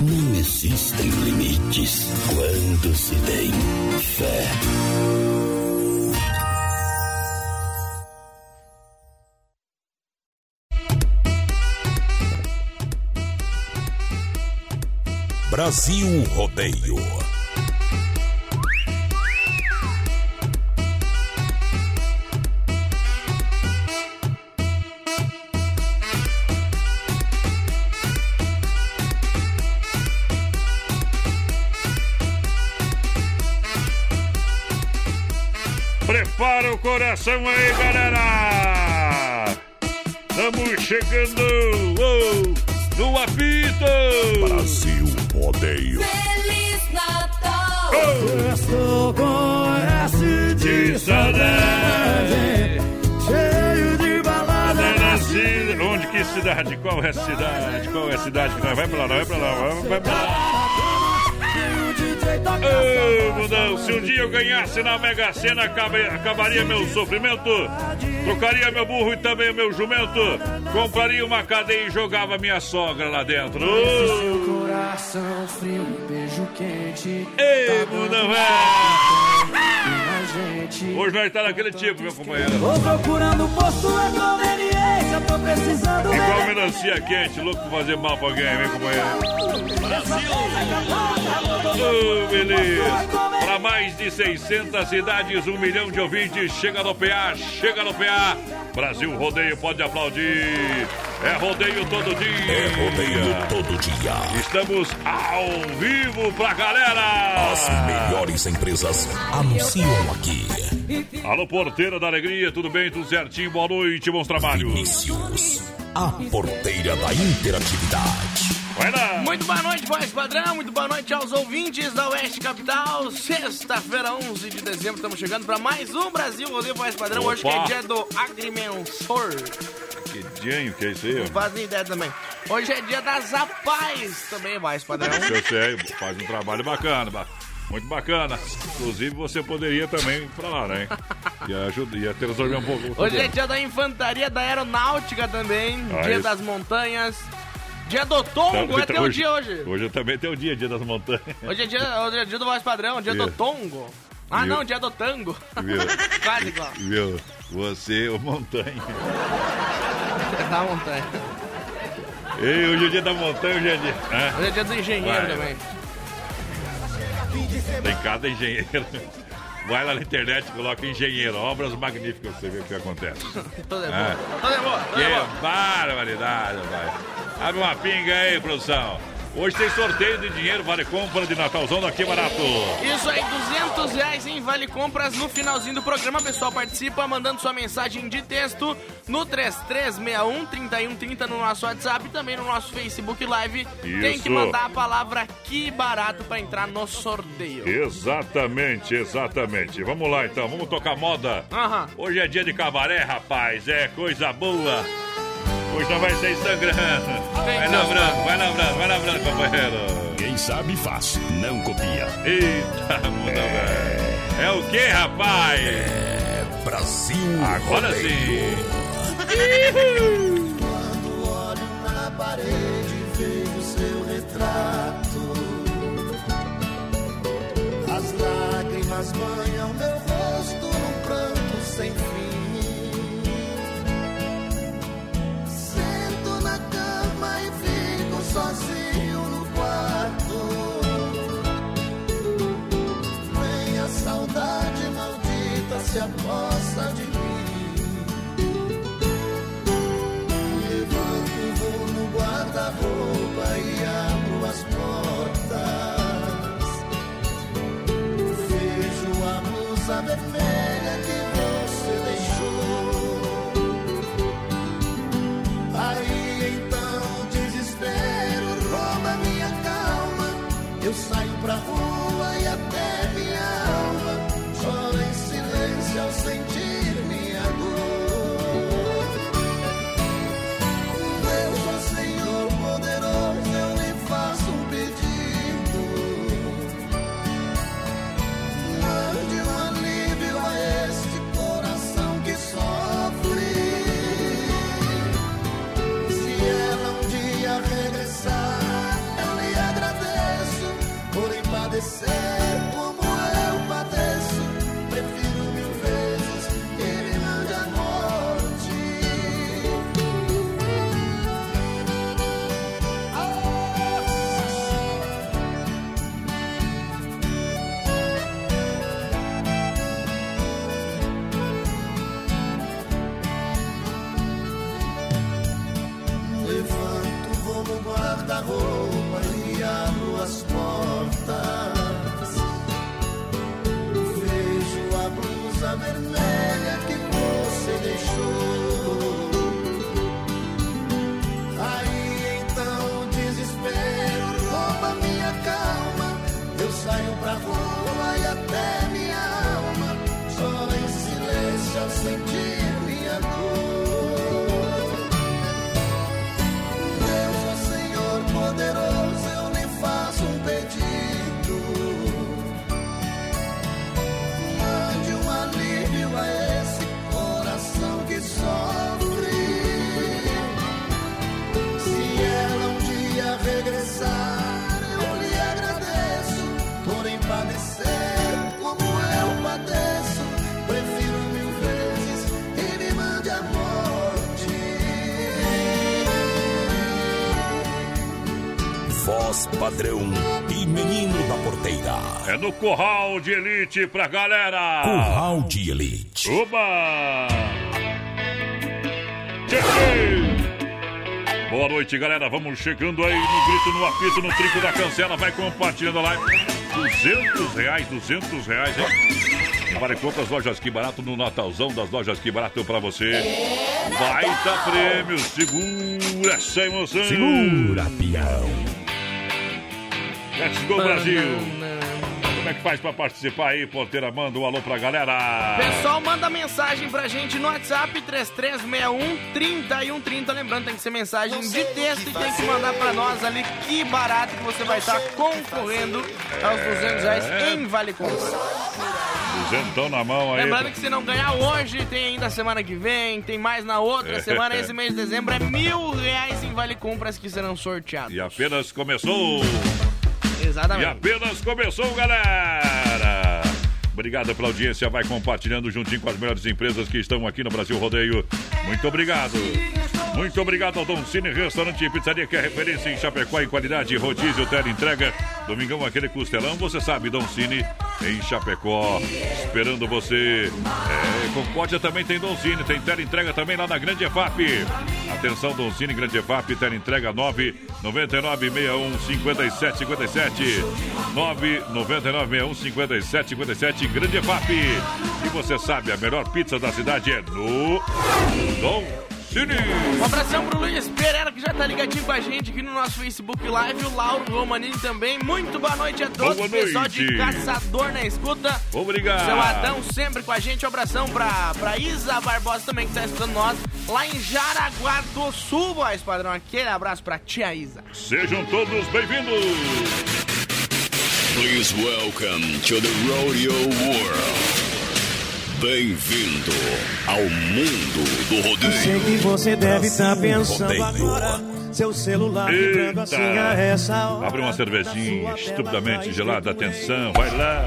não existem limites quando se tem fé. Brasil Rodeio. O coração aí, galera! Estamos chegando oh, no apito! Brasil Rodeio. Feliz Natal! Oh! Estou com S de saudade, cheio de balada na Nasci- Onde que cidade? Qual é a cidade? Qual é a cidade que nós vai pra lá, vai pra lá, vai pra lá. Ô, mudão, se um dia eu ganhasse na Mega Sena, acabaria meu sofrimento, trocaria meu burro e também meu jumento, compraria uma cadeia e jogava minha sogra lá dentro. Ô, coração frio, beijo quente. Ei, mudão, é. A gente. Hoje nós tá naquele tipo, meu companheiro. Tô procurando posto na tô precisando Igual melancia quente, louco pra fazer mal pra alguém, meu companheiro. Ô, beleza. Para mais de 600 cidades, um milhão de ouvintes. Chega no PA, chega no PA. Brasil Rodeio pode aplaudir. É rodeio todo dia. É rodeio todo dia. Estamos ao vivo pra galera. As melhores empresas anunciam aqui. Alô, porteira da alegria, tudo bem? Tudo certinho? Boa noite, bons trabalhos. Vinícius, a porteira da interatividade. Muito boa noite, voz padrão. Muito boa noite aos ouvintes da Oeste Capital. Sexta-feira, 11 de dezembro, estamos chegando para mais um Brasil Rodeio Voz Padrão. Hoje que é Opa. dia do agrimensor. Que dinho que é isso aí? Não faz nem ideia também. Hoje é dia das apais também, voz padrão. Eu sei, faz um trabalho bacana, ba- muito bacana. Inclusive, você poderia também ir pra lá, né? Ia, ajudar, ia ter resolver um pouco. Hoje é dia da infantaria da aeronáutica também. Ah, dia isso. das montanhas. Dia do Tongo, é teu dia hoje. Hoje também tem o dia, dia das montanhas. Hoje é dia, hoje é dia do voz padrão, dia do? Tongo. Ah, Viu? não, dia do tango. Viu? Quase igual. Viu? Você, o montanha. Da montanha. Ei, hoje é dia da montanha, hoje é dia. É, Hoje é dia do engenheiro Vai. também. Tem cada engenheiro. Vai lá na internet e coloca engenheiro, obras magníficas, você vê o que acontece. Tudo é É. bom. Tudo é Que é bom. barbaridade, vai. Abre uma pinga aí, produção. Hoje tem sorteio de dinheiro, vale compra de Natalzão daqui barato. Isso aí, 200 reais em Vale Compras no finalzinho do programa. Pessoal, participa mandando sua mensagem de texto no 3361-3130 no nosso WhatsApp e também no nosso Facebook Live. Tem Isso. que mandar a palavra que barato pra entrar no sorteio. Exatamente, exatamente. Vamos lá então, vamos tocar moda. Aham. Hoje é dia de cabaré, rapaz, é coisa boa. Hoje não vai sair sangrando. Vai lembrando, vai lembrando, vai lembrando, companheiro. Quem sabe faz, não copia. Eita, muda, velho. É o que, rapaz? É Brasil Agora Rodeio. sim. olho na parede vejo seu retrato. As lágrimas banham meu rosto num pranto sem fim. Se aposta de mim. Levanto, vou no guarda-roupa e abro as portas. Vejo a blusa vermelha que você deixou. Aí então o desespero rouba minha calma. Eu saio pra rua Voz padrão e menino da porteira. É no Curral de Elite pra galera. Curral de Elite. Cheguei! Boa noite, galera. Vamos chegando aí no grito, no apito, no trinco da cancela. Vai compartilhando a live. 200 reais, 200 reais, hein? Vale compras, lojas que barato no Natalzão das lojas que barato pra você. Baita prêmio, segura essa emoção. Segura, peão. Let's go, Brasil. Como é que faz pra participar aí, porteira? Manda um alô pra galera. Pessoal, manda mensagem pra gente no WhatsApp 3361-3130. Lembrando, tem que ser mensagem de texto e tem que mandar pra nós ali que barato que você vai estar concorrendo aos 200 reais em Vale Compras. Duzentão na mão aí. Lembrando que se não ganhar hoje, tem ainda semana que vem, tem mais na outra semana. Esse mês de dezembro é mil reais em Vale Compras que serão sorteados. E apenas começou. E Exatamente. apenas começou, galera! Obrigado pela audiência. Vai compartilhando juntinho com as melhores empresas que estão aqui no Brasil Rodeio. Muito obrigado. Muito obrigado ao Dom Cine Restaurante e Pizzaria, que é referência em Chapecó em qualidade, rodízio, tela entrega. Domingão, aquele costelão, você sabe, Dom Cine em Chapecó. Esperando você. É, Concórdia também tem Dom Cine, tem tela entrega também lá na Grande EFAP. Atenção, Dom Cine, Grande EFAP, tela entrega 99961 5757. 99961 5757, Grande EFAP. E você sabe, a melhor pizza da cidade é no Dom Cine. Um abração pro Luiz Pereira, que já tá ligadinho com a gente aqui no nosso Facebook Live. O Lauro Romanini também. Muito boa noite a todos. Boa Pessoal de noite. Caçador na escuta. Obrigado. Seu Adão sempre com a gente. Um abração pra, pra Isa Barbosa também, que tá escutando nós. Lá em Jaraguá do Sul, voz padrão. Aquele abraço pra tia Isa. Sejam todos bem-vindos. Please welcome to the rodeo world. Bem-vindo ao mundo do rodeio. Sei que você deve estar Brasil pensando Rodeio. agora. Seu celular vibrando assim a essa hora. Abre uma cervejinha estupidamente gelada. Atenção, vai lá.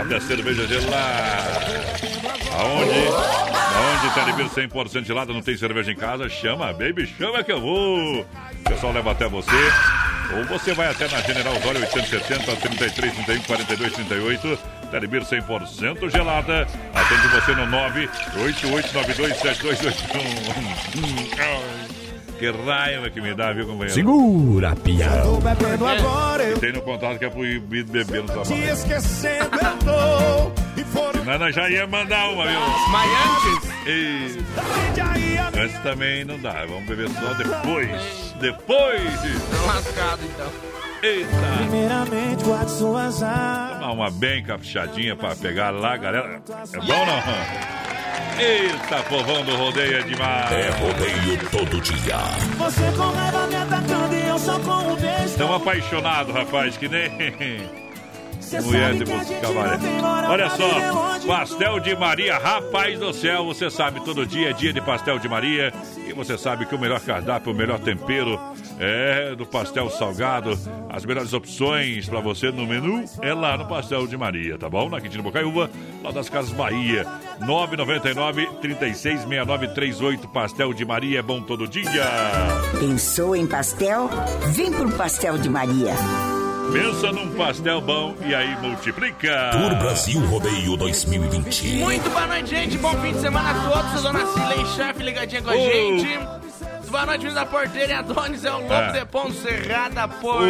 Abre a cerveja gelada. Aonde? Aonde Telebir 100% gelada não tem cerveja em casa? Chama, baby, chama que eu vou. O pessoal leva até você. Ou você vai até na General Osório 870 33 31 42 38. Telebir 100% gelada. Atende você no 98892 7281. Que raiva que me dá, viu, companheiro? Segura, eu Tem no contato que é proibido beber no te trabalho. esquecendo, eu tô. E Senão nós já ia mandar uma, viu? Mas antes, E antes também não dá. Vamos beber só depois. Depois. lascado então. Eita! Primeiramente, guarde suas armas. Tomar uma bem caprichadinha pra pegar lá, galera. É bom ou não? Eita, povão do rodeio é demais. É rodeio todo dia. Você com raiva me atacando e eu só com o beijo. Estão apaixonados, rapaz, que nem mulher de música cabaré. Olha só, pastel de Maria, rapaz do céu, você sabe, todo dia é dia de pastel de Maria. E você sabe que o melhor cardápio, o melhor tempero é do pastel salgado. As melhores opções pra você no menu é lá no pastel de Maria, tá bom? Na Quintino Bocaiúva, lá das Casas Bahia. 999 366938 Pastel de Maria é bom todo dia. Pensou em pastel? Vem pro Pastel de Maria. Pensa num pastel bom e aí multiplica. Tour Brasil Rodeio 2020. Muito boa noite, gente. Bom fim de semana a todos. A dona Cilei Chefe ligadinha com a gente. Boa noite, da porteira e Adonis é o Lobo É. de Ponto Serrada Porca.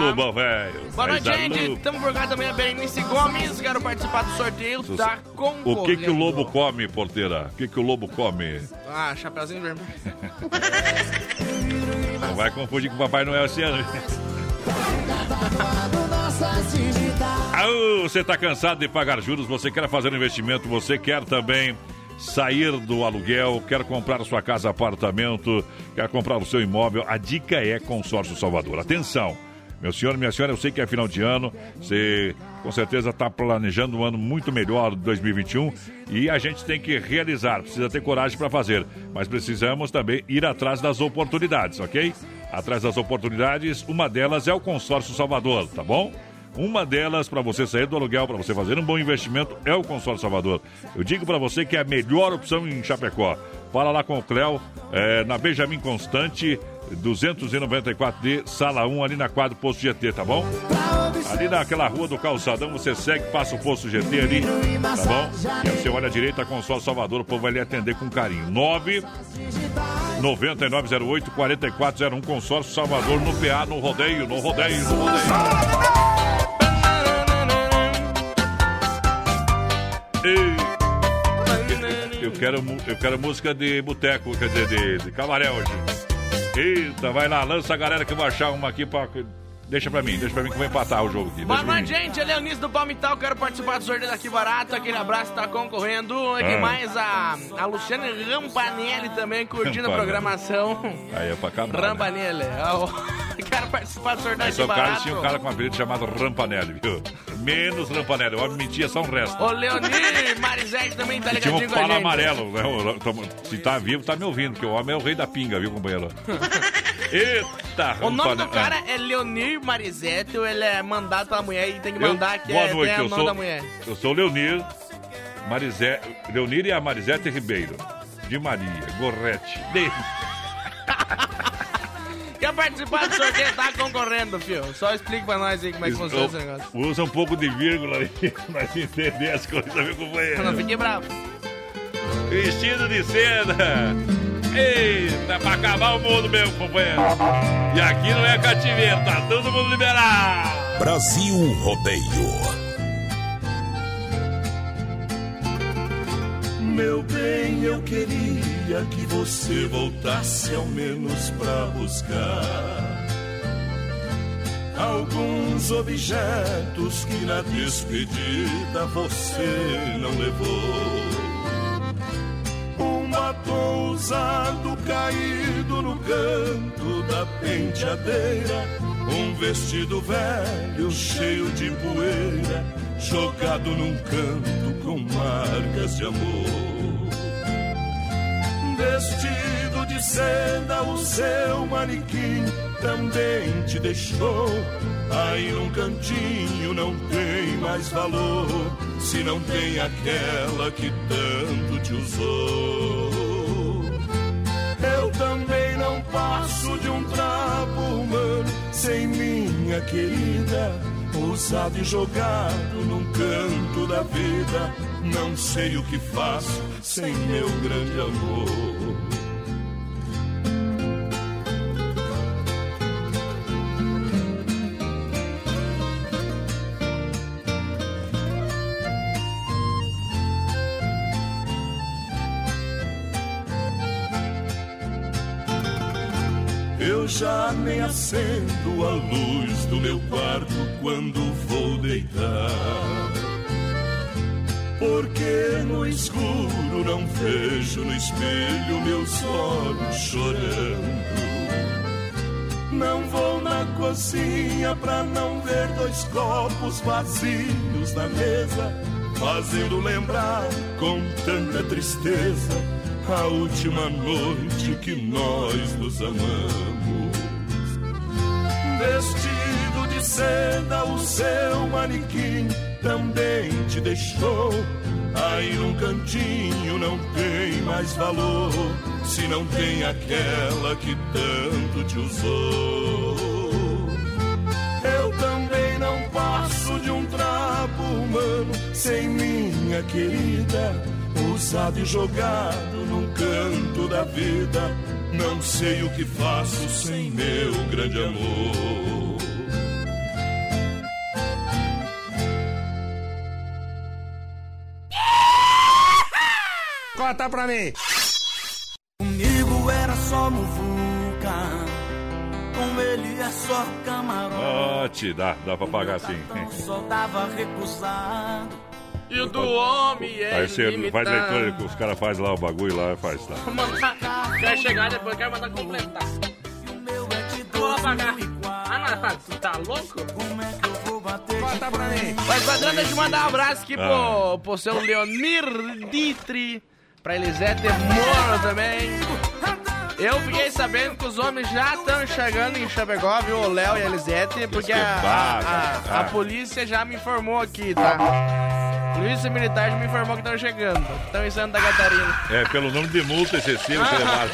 Lobão, velho. Boa noite, gente. Lobo- Tamo por cá também a Berenice Gomes. Quero participar do sorteio. Tá concorrendo. O que que o lobo come, porteira? O que que o lobo come? Ah, chapeuzinho vermelho. Não vai confundir com o Papai Noel esse ano. Aô, você está cansado de pagar juros? Você quer fazer um investimento? Você quer também sair do aluguel? Quer comprar sua casa, apartamento? Quer comprar o seu imóvel? A dica é Consórcio Salvador. Atenção! Meu senhor, minha senhora, eu sei que é final de ano, você com certeza está planejando um ano muito melhor de 2021 e a gente tem que realizar, precisa ter coragem para fazer, mas precisamos também ir atrás das oportunidades, ok? Atrás das oportunidades, uma delas é o Consórcio Salvador, tá bom? Uma delas, para você sair do aluguel, para você fazer um bom investimento, é o Consórcio Salvador. Eu digo para você que é a melhor opção em Chapecó. Fala lá com o Cléo, é, na Benjamin Constante, 294D, sala 1, ali na quadra Posto GT, tá bom? Ali naquela rua do calçadão, você segue, passa o Posto GT ali, tá bom? E aí você olha à direita, Consórcio Salvador, o povo vai lhe atender com carinho. 9 9908 4401 Consórcio Salvador no PA, no rodeio, no rodeio, no rodeio. Ei, eu quero, eu quero música de boteco, quer dizer, de, de camaré hoje. Eita, vai lá, lança a galera que eu vou achar uma aqui pra. Deixa pra mim, deixa pra mim que eu vou empatar o jogo aqui. Boa noite, gente. Ele é o Nisso do Palmital. Quero participar do sorteio daqui barato. Aquele abraço tá concorrendo. E Ah. mais a, a Luciane Rampanelli também curtindo a programação. Aí é pra acabar. né? Rampanelli. ó. Quero participar do sorteio daqui só cara barato. tinha um cara com um apelido chamado Rampanelli, viu? Menos Rampanelli. O homem mentia só um resto. O Leonir Marizete também tá ligadinho com a fala gente. amarelo, né? Se tá vivo, tá me ouvindo, porque o homem é o rei da pinga, viu, companheiro? Eita, O nome do cara é Leonir Marizete, ou ele é mandado pela mulher e tem que mandar que boa é, noite, é eu nome sou, da mulher. eu sou Leonir, Marizé, Leonir e a Marizete Ribeiro, de Maria, Gorrete. De... Quer participar do sorteio? Tá concorrendo, fio. Só explica pra nós aí como é que funciona esse negócio. Usa um pouco de vírgula aí, pra entender as coisas, meu companheiro. Não fiquei bravo. Vestido de seda. Eita, pra acabar o mundo mesmo, companheiro. E aqui não é cativeiro, tá todo mundo liberado. Brasil Rodeio. Meu bem, eu queria que você voltasse ao menos pra buscar alguns objetos que na despedida você não levou. Um batom usado caído no canto da penteadeira, um vestido velho cheio de poeira, jogado num canto com marcas de amor. Vestido de seda, o seu manequim também te deixou. Aí num cantinho não tem mais valor, se não tem aquela que tanto te usou. Também não passo de um trapo humano sem minha querida. Usado e jogado num canto da vida. Não sei o que faço sem meu grande amor. Já nem acendo a luz do meu quarto quando vou deitar. Porque no escuro não vejo no espelho meus olhos chorando. Não vou na cozinha pra não ver dois copos vazios na mesa, fazendo lembrar com tanta tristeza a última noite que nós nos amamos. Vestido de seda, o seu manequim também te deixou. Aí num cantinho não tem mais valor, se não tem aquela que tanto te usou. Eu também não passo de um trapo humano sem minha querida, usado e jogado num canto da vida. Não sei o que faço sem meu grande amor. Corta pra mim. Comigo era só muvuca, com ele é só camarão. Ó, te dá, dá pra pagar sim. Só dava recusado. E o do homem é Aí você faz leitura que os caras fazem lá o bagulho lá, faz tá. Quer chegar depois, quer mandar completar. Vou apagar. Ah, não, tu tá louco? Corta pra mim. Mas, padrão, deixa eu mandar um abraço aqui Ah. pro, pro seu Leonir Ditri, pra Elisete Moro também. Eu fiquei sabendo que os homens já estão chegando em Chapecó, viu? O Léo e a Elisete, porque a, a, a Ah. polícia já me informou aqui, tá? Polícia Militar já me informou que estão chegando. Estão em Santa Catarina. É, pelo número de multa excessivo que levaram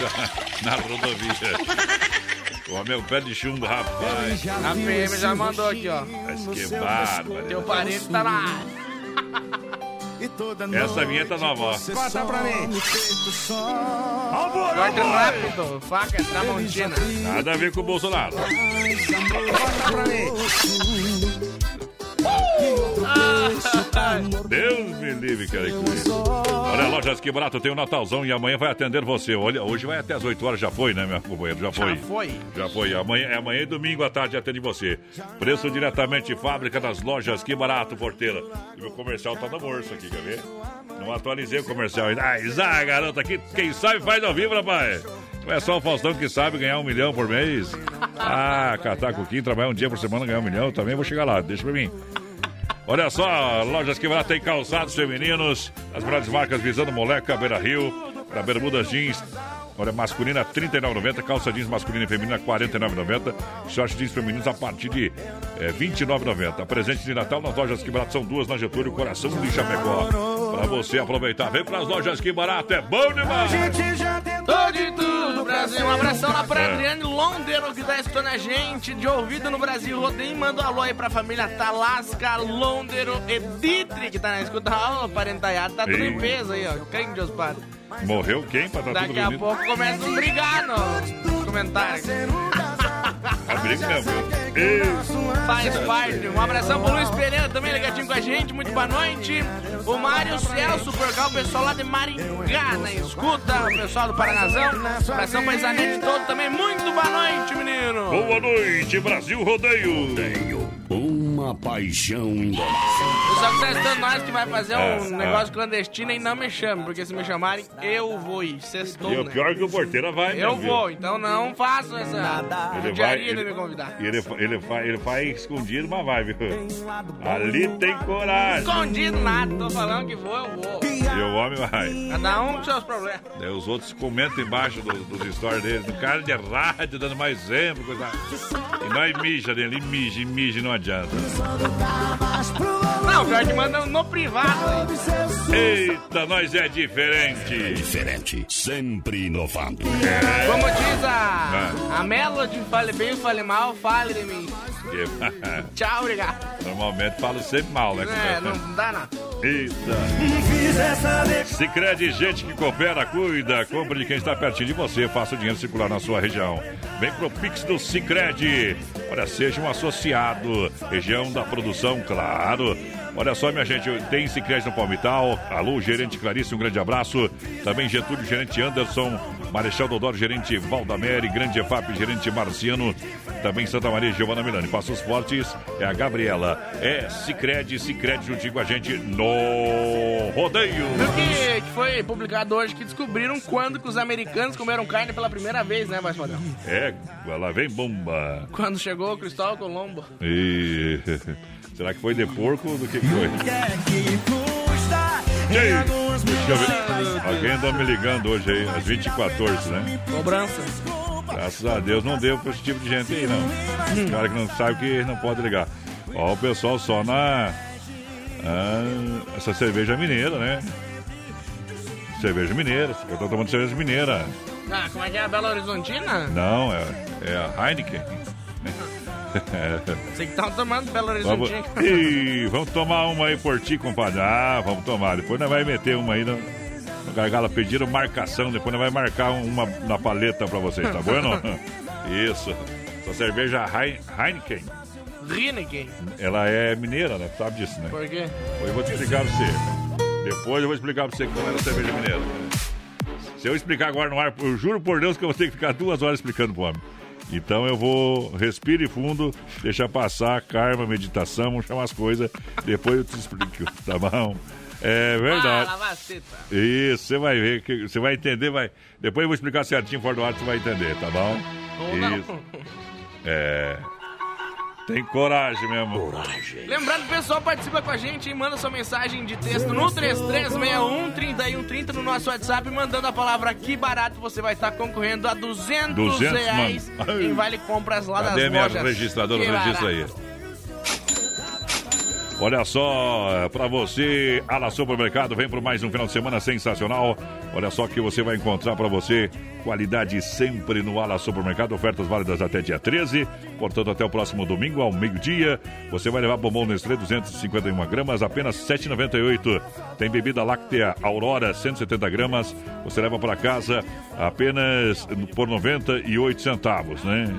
na rodovia. O homem é um pé de chumbo, rapaz. A PM já mandou aqui, ó. Mas que bárbaro. Teu parente tá na área. Essa vinheta nova, ó. Corta pra mim. Corta rápido, faca Tramontina. Nada a ver com o Bolsonaro. Corta pra mim. Deus me livre, cara. Olha, Lojas Que Barato tem o Natalzão e amanhã vai atender você. Olha, hoje vai até as 8 horas, já foi, né, meu companheiro? Já foi. Já foi. Já foi. Amanhã, é amanhã e domingo à tarde atende você. Preço diretamente de fábrica das lojas Que Barato, Porteira. E meu comercial tá no bolso aqui, quer ver? Não atualizei o comercial ainda. Ah, Isa, garoto, aqui quem sabe faz ao vivo, rapaz. Não é só o Faustão que sabe ganhar um milhão por mês. Ah, catar coquinho, trabalhar um dia por semana, ganhar um milhão. Também vou chegar lá, deixa pra mim. Olha só, lojas que tem calçados femininos, as melhores marcas visando moleca, Beira Rio, da Bermudas Jeans. Olha, masculina R$ 39,90, calça jeans masculina e feminina R$ 49,90, short jeans femininos a partir de eh, R$ 29,90. Presente de Natal nas lojas que barato são duas na Getúlio, coração de Chapecó. Pra você aproveitar, vem pras lojas que barato, é bom demais! Tô de tudo, Brasil. Um abração lá pra É. Adriane Londero, que tá escutando a gente de ouvido no Brasil. Rodeio manda um alô aí pra família Talasca, Londero e Ditri, que tá na escuta. Ó, o parentaiado tá tudo em peso aí, ó. Quem Deus padre. Morreu quem pra tá tudo Daqui a bonito? pouco começa a brigar no comentário. Mesmo. Ei, Faz parte. Um abração pro Luiz Pereira também ligadinho com a gente. Muito boa noite. O Mário Celso, por cá, o pessoal lá de Maringá na escuta. O pessoal do Paranazão. Abração pra Isanete todo também. Muito boa noite, menino. Boa noite, Brasil Rodeio! Tenho uma paixão indomável. O pessoal que tá estando nós que vai fazer um É, negócio clandestino e não me chame, porque se me chamarem, eu vou ir. Sextou, E o né? pior é que o porteira vai Eu mesmo, viu? vou, então não façam essa Ele vai, judiaria de me convidar. ele, fa- ele, fa- ele faz escondido, mas vai, viu? Ali tem coragem. Escondido nada, tô falando que vou, eu vou. E o homem vai. Cada um com seus problemas. Daí os outros comentam embaixo do- dos stories deles. No cara de rádio, dando mais exemplo, coisa. E nós mija dele, mija, e mija e não adianta. Não, pior que manda no privado. Eita, nós é diferente. Diferente, sempre inovando. Como diz a, a Melody, fale bem, fale mal, fale de mim. Porque, Tchau, obrigado. Normalmente falo sempre mal, né? É, não dá nada. Eita. Sicredi gente que coopera, cuida, compra de quem está pertinho de você, faça o dinheiro circular na sua região. Vem pro Pix do Sicredi Olha, seja um associado. Região da produção, claro. Olha só, minha gente, tem Cicred no Palmital. Alô, gerente Clarice, um grande abraço. Também Getúlio, gerente Anderson. Marechal Dodoro, gerente Valdamere. Grande EFAP, gerente Marciano. Também Santa Maria, Giovana Milani. Passos Fortes é a Gabriela. É Cicred, Cicred juntinho com a gente no rodeio. Viu que, que foi publicado hoje que descobriram quando que os americanos comeram carne pela primeira vez, né, Padrão? É, lá vem bomba. Quando chegou o Cristóvão Colombo. E... Será que foi de porco ou do que foi? Ei, deixa eu ver. Alguém andou me ligando hoje aí, às 20h14, né? Cobrança. Graças a Deus não deu pra esse tipo de gente aí, não. Os caras que não sabem que não pode ligar. Ó, o pessoal só na. ah, essa cerveja mineira, né? Cerveja mineira. Eu tô tomando cerveja mineira. Ah, como é que é a Bela Horizontina? Não, é, é a Heineken. Você que tá tomando Belo Vamos, Horizontina. Ih, vamos tomar uma aí por ti, compadre. Ah, vamos tomar. Depois nós vai meter uma aí no, no gargalo. Pediram marcação. Depois nós vai marcar uma na paleta pra vocês, tá bueno? Isso. Essa cerveja Hein- Heineken, Heineken. ela é mineira, né? Sabe disso, né? Por quê? Depois eu vou te explicar pra você. Depois eu vou explicar pra você como era a cerveja mineira. Se eu explicar agora no ar, eu juro por Deus que eu vou ter que ficar duas horas explicando pro homem. Então eu vou respire fundo, deixa passar, karma, meditação, vamos chamar as coisas, depois eu te explico, tá bom? É verdade. Isso, você vai ver, que você vai entender, vai. Depois eu vou explicar certinho fora do ar, você vai entender, tá bom? Ou não. Isso. É. Tem coragem mesmo. Coragem. Lembrando, o pessoal participa com a gente e manda sua mensagem de texto no 3361-3130 no nosso WhatsApp, mandando a palavra que barato você vai estar concorrendo a 200, 200, reais mano. em Vale Compras lá Cadê das minha lojas. registradora? Que Registra barato. aí. Olha só, para você, Ala Supermercado, vem por mais um final de semana sensacional. Olha só que você vai encontrar para você qualidade sempre no Ala Supermercado, ofertas válidas até dia 13, portanto até o próximo domingo ao meio-dia. Você vai levar bombom Nestlé 251 gramas, apenas 7,98. Tem bebida láctea Aurora 170 gramas, você leva para casa apenas por 98 centavos, né?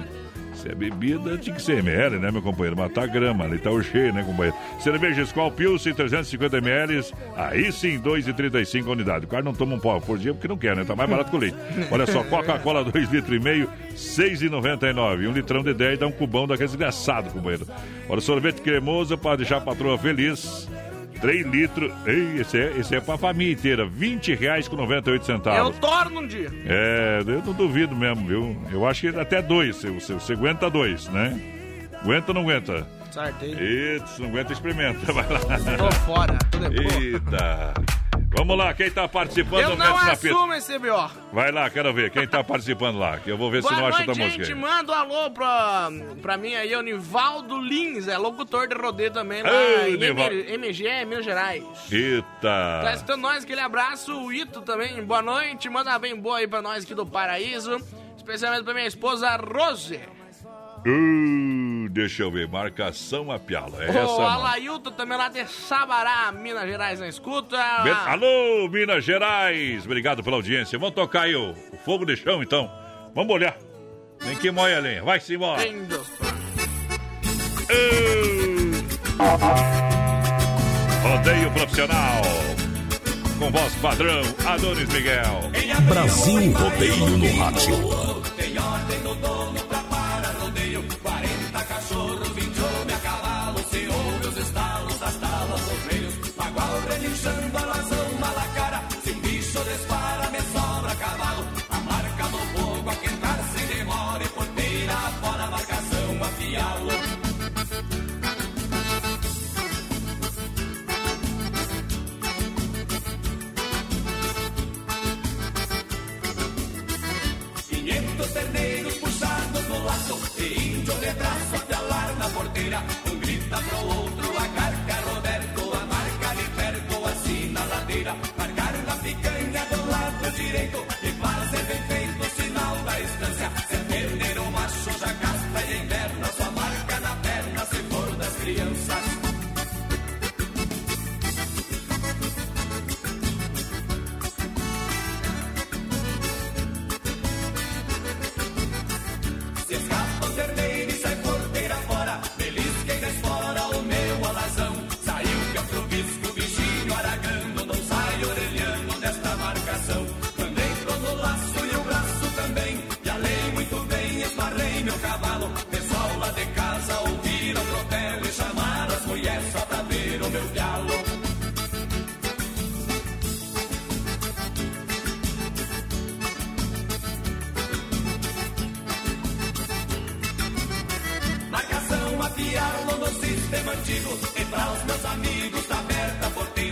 Se é bebida, tinha que ser ml, né, meu companheiro? Matar grama, ali tá o cheio, né, companheiro? Cerveja Skol Pilsen, 350 ml, aí sim, 2,35 a unidade. O cara não toma um pau por dia porque não quer, né? Tá mais barato que o leite. Olha só, Coca-Cola 2 litros e meio, 6,99. Um litrão de 10 dá um cubão daquele desgraçado, companheiro. Olha, sorvete cremoso para deixar a patroa feliz. 3 litros. Ei, esse é, esse é pra família inteira. 20 reais com 98 Eu centavos. torno um dia. É, eu não duvido mesmo, viu? Eu acho que até dois. Você, você, aguenta dois, né? Aguenta ou não aguenta? Sartei. Eita, se não aguenta, experimenta. Vai lá. Tô fora. Tudo é bom. Eita. Vamos lá, quem tá participando Eu do não assumo esse B.O. Vai lá, quero ver. Quem tá participando lá? Que eu vou ver se Boa não acha outra música. gente. Manda um alô pra, pra mim aí, o Nivaldo Lins, é locutor de rodeio também lá Ei, em MG, Minas Gerais. Tá Eita. escutando nós, aquele abraço, o Ito também, boa noite, manda bem boa aí pra nós aqui do Paraíso, especialmente pra minha esposa Rose. Uh, deixa eu ver. Marcação a piala. É essa, o. Alailton também lá de Sabará, Minas Gerais na escuta. Be- Alô, Minas Gerais. Obrigado pela audiência. Vamos tocar aí o, o fogo de chão, então. Vamos olhar. Vem que moia a lenha. Vai-se embora. Lindo. Rodeio profissional. Com voz padrão, Adonis Miguel. Brasil Rodeio no rádio. Tem ordem no dono E índio de braço a pialar na porteira Um grita pro outro, a carca Roberto A marca ali perto, assim na ladeira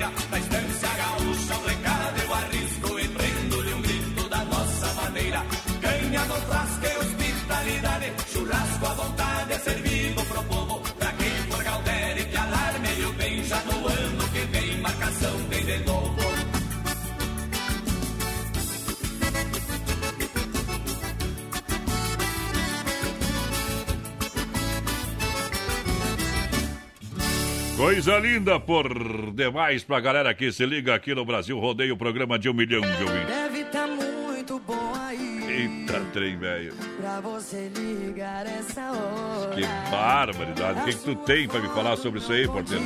Nice. Coisa linda por demais pra galera que se liga aqui no Brasil Rodeio, programa de um milhão de ouvintes. Deve tá muito bom aí Eita, trem, velho. pra você ligar essa hora. Que barbaridade. O que, que tu tem pra me falar sobre isso aí, porteiro?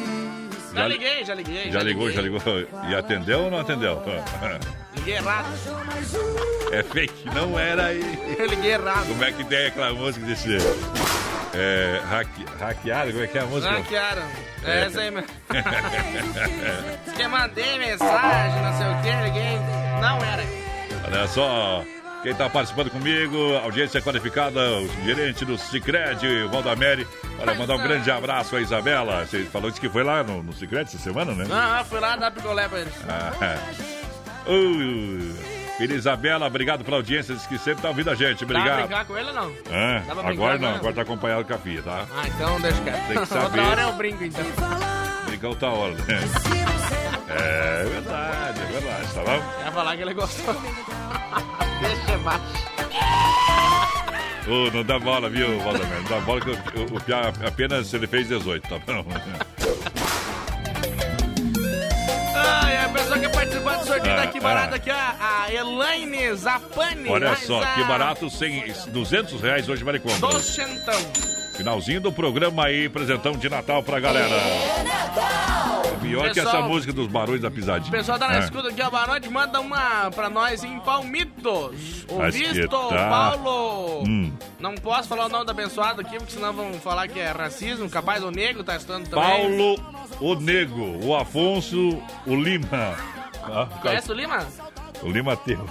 Já liguei, já liguei. Já ligou, já ligou. E atendeu ou não atendeu? Liguei errado. É fake, não era aí. Eu liguei errado. Como é que tem aquela música desse. É. Hacke, hackeado? Como é que é a música? Hackearam. É essa aí mesmo. Que mandei mensagem, não sei o que, liguei. Não era. Olha só. Quem está participando comigo, audiência qualificada, o gerente do Cicred, Valdamere. Olha, mandar um grande abraço a Isabela. Você falou que foi lá no, no Cicred essa semana, né? Não, fui lá dar picolé pra eles. Ah, uh, filha Isabela, obrigado pela audiência. Diz que sempre tá ouvindo a gente. Dá pra Obrigado. brincar com ou não? Ah, brincar agora não, agora tá acompanhado com a filha, tá? Ah, então deixa quieto. Tem que saber. Outra hora eu brinco, então. Brincar outra hora, né? É verdade, é verdade, tá bom? Vai falar que ele gostou. deixa baixo. Ô, não dá bola, viu, Valdemar? Não dá bola que o, o, o Piá apenas ele fez 18, tá bom? Ai, a pessoa que sorteio daqui barato ah. aqui, a, a Elaine Zapani. Olha só, a- que barato, 100, 200 reais hoje vale compra. Docentão. Finalzinho do programa aí, presentão de Natal pra galera. É pior que essa Pessoal- música dos barões da O pisadinha. pessoal tá na É. escuta aqui, ó. Noite, manda uma pra nós em Palmitos. O Mas Visto tá. Paulo. Hum. Não posso falar o nome do abençoado aqui, porque senão vão falar que é racismo. Capaz o negro tá estudando também. Paulo, o Nego, o Afonso, o Lima. Ah, Conhece o Lima? O Lima teu.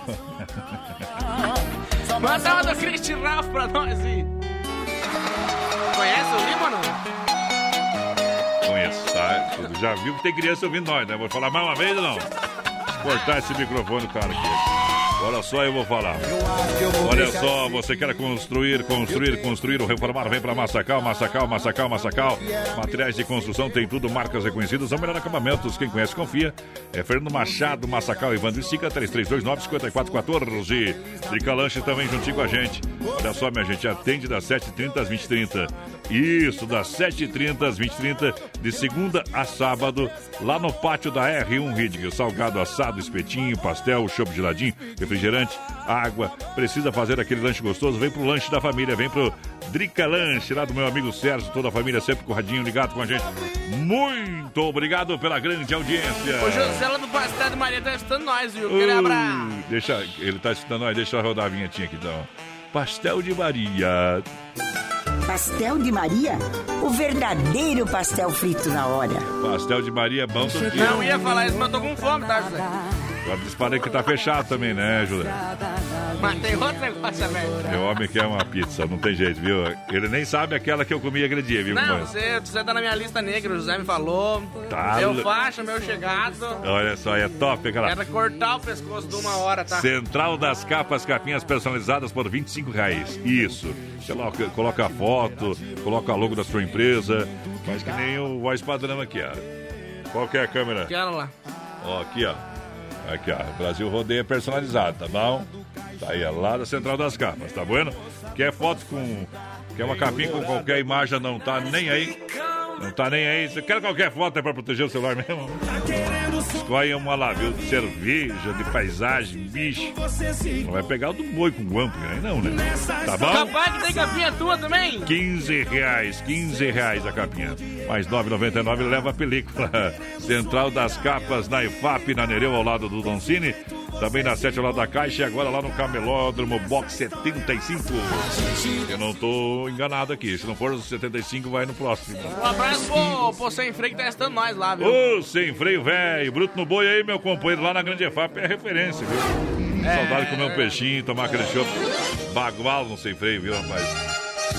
Manda uma do Cristian Ralph pra nós aí. Conhece o Lima ou não? Conheço, tá? Já viu que tem criança ouvindo nós, né? Vou falar mais uma vez ou não? Cortar esse microfone, cara, aqui. Olha só, eu vou falar. Olha só, você quer construir, construir, construir ou reformar, vem para Massacal, Massacal, Massacal, Massacal. Materiais de construção tem tudo, marcas reconhecidas, são melhor acabamentos. Quem conhece, confia. É Fernando Machado, Massacal, Evandro Sica, 3329-5414. Drica Lanche também juntinho com a gente. Olha só, minha gente, atende das 7h30 às 20h30. Isso, das 7h30 às 20h30, de segunda a sábado, lá no pátio da R1 Ridge. Salgado, assado, espetinho, pastel, chopp geladinho, refrigerante, água. Precisa fazer aquele lanche gostoso? Vem pro lanche da família, vem pro Drica Lanche, lá do meu amigo Sérgio, toda a família sempre com o radinho ligado com a gente. Muito obrigado pela grande audiência. O José lá do Pastel de Maria tá estudando nós, viu? Aquele abraço. Uh, deixa, ele tá escutando nós, deixa eu rodar a vinhetinha aqui então. Pastel de Maria. Pastel de Maria? O verdadeiro pastel frito na hora. Pastel de Maria é bom todo dia. Não ia falar isso, mas eu tô com fome, tá, José? Agora disparei que tá fechado também, né, Júlia? Mas tem outro negócio aberto. Meu homem quer uma pizza, não tem jeito, viu? Ele nem sabe aquela que eu comi aquele dia, viu? Não, você, você tá na minha lista negra, o José me falou. Tá. Meu faixa, meu chegado. Olha só, é top aquela. Era cortar o pescoço de uma hora, tá? Central das capas, capinhas personalizadas por 25 reais. Isso. Você coloca, coloca a foto, coloca a logo da sua empresa. Faz que nem o voz padrão aqui, ó. Qual que é a câmera? Quero lá. Ó, aqui, ó. Aqui, ó. Brasil Rodeio personalizado, tá bom? Tá aí, ó, lá da Central das Capas, tá bueno? Quer foto com. Quer uma capinha com qualquer imagem, não tá nem aí. Não tá nem aí. Você quer qualquer foto é pra proteger o celular mesmo? Escolhe uma lá, viu? De cerveja, de paisagem, bicho. Não vai pegar o do boi com guampo, aí não, né? Tá bom? Capaz que tem capinha tua também? 15 reais, 15 reais a capinha. Mais 9,99 leva a película. Central das Capas, na IFAP, na Nereu, ao lado do Doncini. Também na 7 ao lado da Caixa e agora lá no Camelódromo, box 75. Eu não tô enganado aqui. Se não for os 75, vai no próximo. Um abraço pro, pro Sem Freio que tá estando nós lá, viu? Ô, sem freio, velho. Bruto no boi aí, meu companheiro, lá na Grande EFAP é referência, viu? É. Saudade de comer um peixinho, tomar aquele chopp bagual no sem freio, viu, rapaz?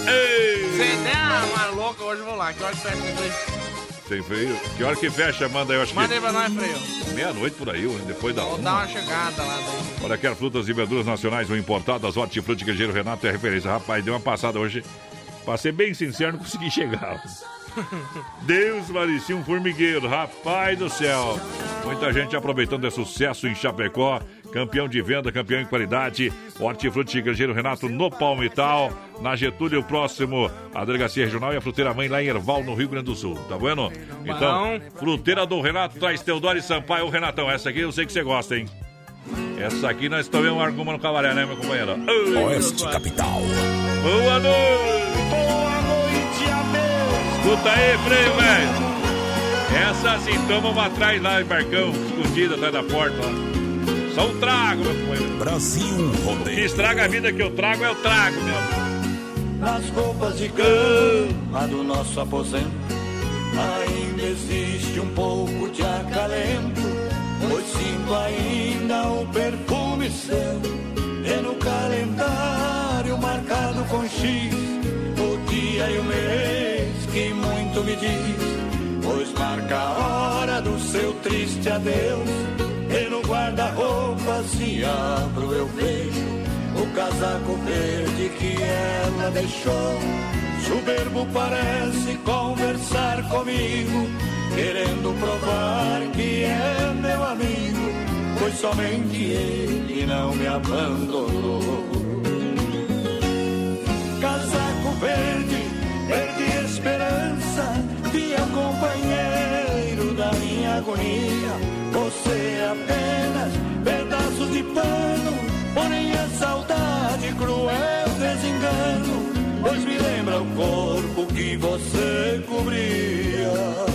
Ei! Você der uma louca, hoje eu vou lá. Que hora que fecha sem Sem freio. Que hora que fecha? Manda aí, eu acho Manda aí que pra nós, freio. meia-noite por aí, depois da Vou uma. dar uma chegada lá daí. Olha, quer frutas e verduras nacionais ou importadas, Hortifruti Queijeiro Renato é referência. Rapaz, deu uma passada hoje. Pra ser bem sincero, não consegui chegar. Deus parecia um formigueiro, rapaz do céu. Muita gente aproveitando é sucesso em Chapecó. Campeão de venda, campeão em qualidade. Hortifruti Queijeiro Renato no Palmital. Na Getúlio, próximo à Delegacia Regional e a Fruteira Mãe lá em Erval, no Rio Grande do Sul. Tá vendo? Então, Fruteira do Renato traz Teodoro e Sampaio. Ô, Renatão, essa aqui eu sei que você gosta, hein? Essa aqui nós tomamos arguma no cabaré, né, meu companheiro? Oeste Capital. Boa noite! Boa noite, adeus. Escuta aí, freio, velho! Essa toma uma atrás lá em Barcão, escondida atrás da porta lá. Só um trago, meu companheiro. Brasil Que Rodeio. estraga a vida que eu trago é o trago mesmo. Nas roupas de cama do nosso aposento Ainda existe um pouco de acalento Pois sinto ainda o perfume seu E no calendário marcado com X O dia e o mês que muito me diz Pois marca a hora do seu triste adeus guarda-roupa se abro eu vejo o casaco verde que ela deixou. Soberbo parece conversar comigo, querendo provar que é meu amigo, pois somente ele não me abandonou. Casaco verde, verde esperança, fiel companheiro da minha agonia. Você apenas de pano Porém a saudade, cruel desengano Pois me lembra o corpo que você cobria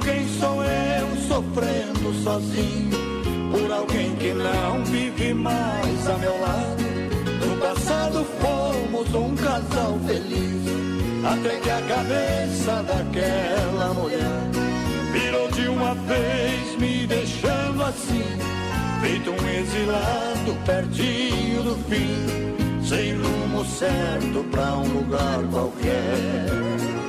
alguém sou eu sofrendo sozinho Por alguém que não vive mais a meu lado. No passado fomos um casal feliz Até que a cabeça daquela mulher. Virou de uma vez me deixando assim Feito um exilado pertinho do fim Sem rumo certo pra um lugar qualquer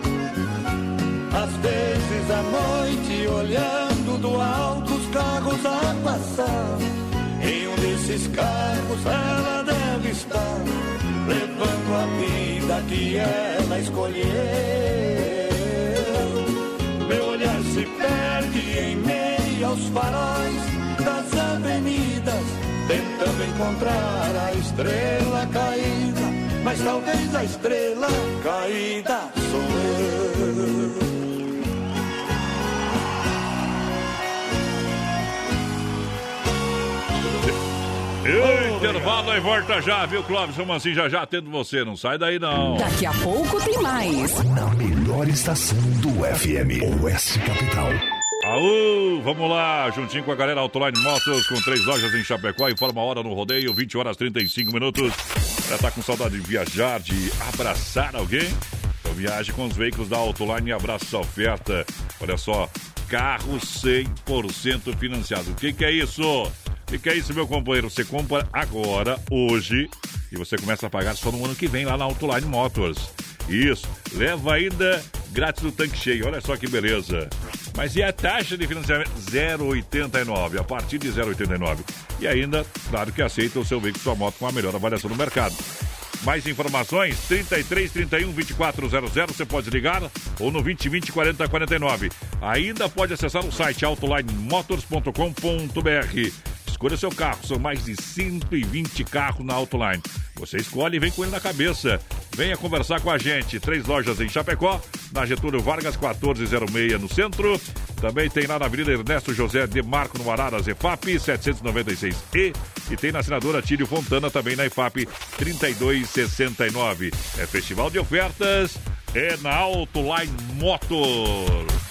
Às vezes à noite olhando do alto os carros a passar Em um desses carros ela deve estar Levando a vida que ela escolheu meu olhar se perde em meio aos faróis das avenidas, tentando encontrar a estrela caída. Mas talvez a estrela caída sou eu. Intervalo aí, volta já, viu, Clóvis? Como assim, já já atendo você, não sai daí não. Daqui a pouco tem mais. Na melhor estação do FM. Oeste Capital. Aú, vamos lá, juntinho com a galera Autoline Motos, com três lojas em Chapecó, informa a hora no rodeio, 20 horas 35 minutos. Já tá com saudade de viajar, de abraçar alguém? Então viaje com os veículos da Autoline e abraça essa oferta. Olha só, carro 100% financiado. O que, que é isso? O que, é isso, meu companheiro? Você compra agora, hoje, e você começa a pagar só no ano que vem lá na Autoline Motors. Isso, leva ainda grátis do tanque cheio. Olha só que beleza. Mas e a taxa de financiamento? 0,89, a partir de 0,89. E ainda, claro que aceita o seu veículo, sua moto com a melhor avaliação do mercado. Mais informações, 33 31 2400, você pode ligar ou no 20 20 40 49. Ainda pode acessar o site autolinemotors.com.br. escolha seu carro. São mais de 120 carros na Autoline. Você escolhe e vem com ele na cabeça. Venha conversar com a gente. Três lojas em Chapecó, na Getúlio Vargas 1406 no centro. Também tem lá na Avenida Ernesto José de Marco no Araras, EFAP 796E. E tem na senadora Tílio Fontana também na EFAP 3269. É festival de ofertas, é na Autoline Motor.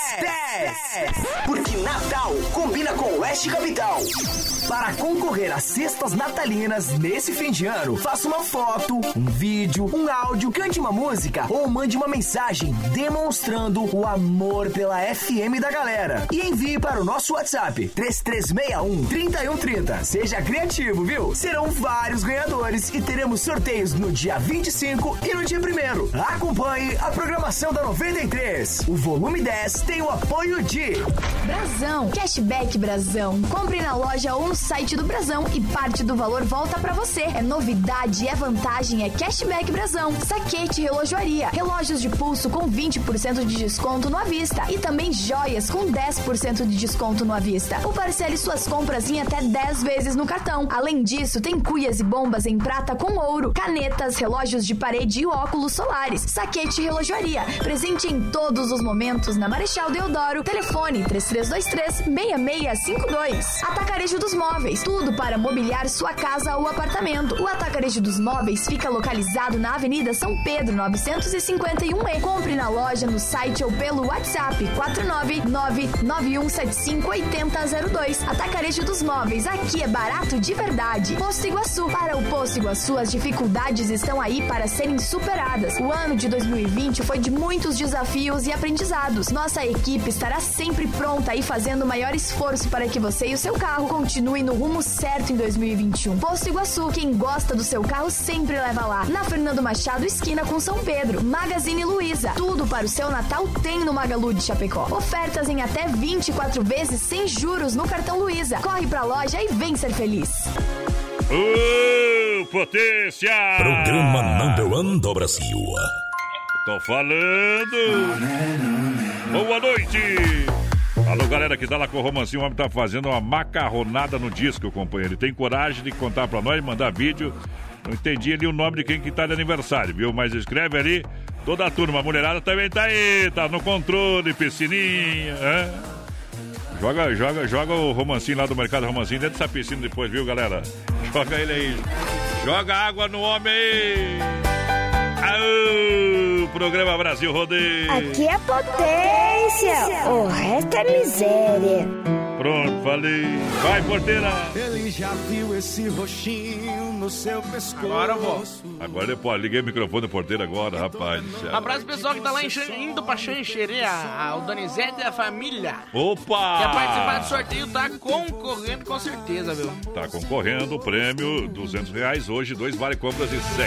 Porque Natal combina com Oeste Capital. Para concorrer a cestas natalinas nesse fim de ano, faça uma foto, um vídeo, um áudio, cante uma música ou mande uma mensagem demonstrando o amor pela FM da galera. E envie para o nosso WhatsApp 3361 3130. Seja criativo, viu? Serão vários ganhadores e teremos sorteios no dia 25 e no dia 1 Acompanhe a programação da 93. O volume 10 tem o apoio de Brasão, cashback Brasão. Compre na loja ou no site do Brasão e parte do valor volta pra você. É novidade, é vantagem, é cashback Brasão. Saquete relojoaria, relógios de pulso com 20% de desconto no à vista e também joias com 10% de desconto no à vista. Ou parcele suas compras em até 10 vezes no cartão. Além disso, tem cuias e bombas em prata com ouro, canetas, relógios de parede e óculos solares. Saquete relojoaria, presente em todos os momentos na Marechal Deodoro. Telefone 3323-6652. Atacarejo dos Móveis, tudo para mobiliar sua casa ou apartamento. O Atacarejo dos Móveis fica localizado na Avenida São Pedro, 951E. Compre na loja, no site ou pelo WhatsApp 499-9175-8002. Atacarejo dos Móveis, aqui é barato de verdade. Posto Iguaçu, para o Posto Iguaçu, as dificuldades estão aí para serem superadas. O ano de 2020 foi de muitos desafios e aprendizados. Nossa equipe estará sempre pronta e fazendo o maior esforço para que você e o seu carro continuem no rumo certo em 2021. Posto Iguaçu, quem gosta do seu carro sempre leva lá. Na Fernando Machado, esquina com São Pedro. Magazine Luiza. Tudo para o seu Natal tem no Magalu de Chapecó. Ofertas em até 24 vezes sem juros no cartão Luiza. Corre pra loja e vem ser feliz. Ô, potência! Programa number one do Brasil. Tô falando! Boa noite! Alô, galera que tá lá com o Romancinho, o homem tá fazendo uma macarronada no disco, companheiro. Ele tem coragem de contar pra nós, mandar vídeo. Não entendi ali o nome de quem que tá de aniversário, viu? Mas escreve ali, toda a turma. A mulherada também tá aí, tá no controle, piscininha, hã? Joga, joga, joga o romancinho lá do mercado romancinho dentro dessa piscina depois, viu, galera? Joga ele aí. Joga água no homem aí. Aô, programa Brasil Rodeio. Aqui é potência, o resto é miséria. Pronto, falei. Vai, porteira. Ele já viu esse roxinho no seu pescoço. Agora eu vou. Agora depois, liguei o microfone do porteiro agora, rapaz. Abraço pessoal que tá lá em indo pra Xanxerê, o Donizete e a família. Opa! Quer participar do sorteio, tá concorrendo com certeza, viu? Tá concorrendo o prêmio 200 reais hoje, dois vale compras de 100.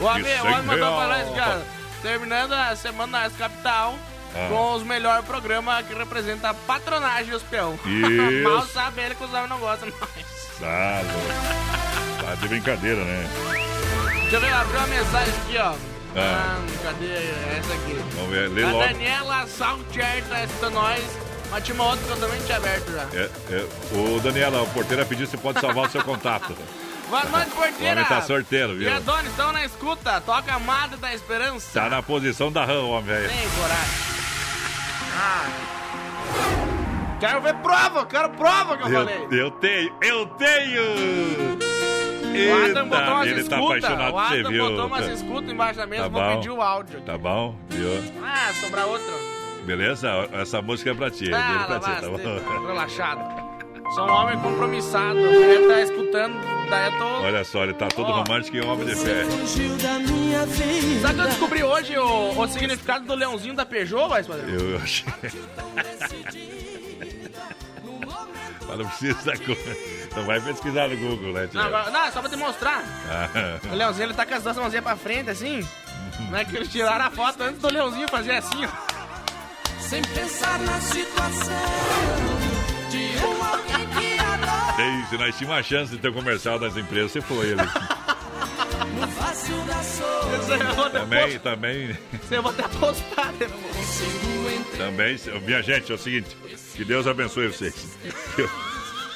O homem, o homem 100 mandou pra nós, cara, terminando a semana na capital. Ah. Com os melhores programas que representam a patronagem dos peão. Mal sabe ele que os homens não gostam nós. Tá. Tá de brincadeira, né? Deixa eu ver, abriu uma mensagem aqui, ó. Ah. Ah, cadê essa aqui? Vamos ver, lê a logo. Daniela Saltier tá assistindo nós. Mas tinha uma outra que eu também tinha aberto já. É, é, o Daniela, o porteiro pediu se pode salvar o seu contato. Boa noite, O porteira. homem tá sorteiro, E viu? a Dona estão na escuta. Toca a Madre da Esperança. Tá na posição da rã, homem, velho. Tem coragem. Ah. Quero ver prova, quero prova que eu, falei. Eu, eu tenho, eu tenho! O Adam botou umas ele tá escuta. apaixonado o por você, Adam viu? botou umas escuta embaixo da mesa, Tá vou bom. pedir o áudio. Tá bom, viu? Ah, sobrar outra. Beleza? Essa música é pra ti, é Ah, pra ti, tá bom? relaxado. Sou um homem compromissado. Ele tá escutando, daí eu tô. Olha só, ele tá todo romântico e homem de fé. Sabe que eu descobri hoje o, o significado do leãozinho da Peugeot, vai, padrão? Eu achei. Mas não precisa. Não vai pesquisar no Google, né, Não, agora- não, é só pra demonstrar. Ah. O leãozinho ele tá com as duas mãozinhas pra frente, assim. Não é que eles tiraram a foto antes do leãozinho fazer assim, ó. Sem pensar na situação de um alguém que adora. Se nós tínhamos uma chance de ter um comercial das empresas, você foi ele. No fácil da solidão. Também, também, Você vou até postar entender. também. Minha gente, é o seguinte: que Deus abençoe vocês.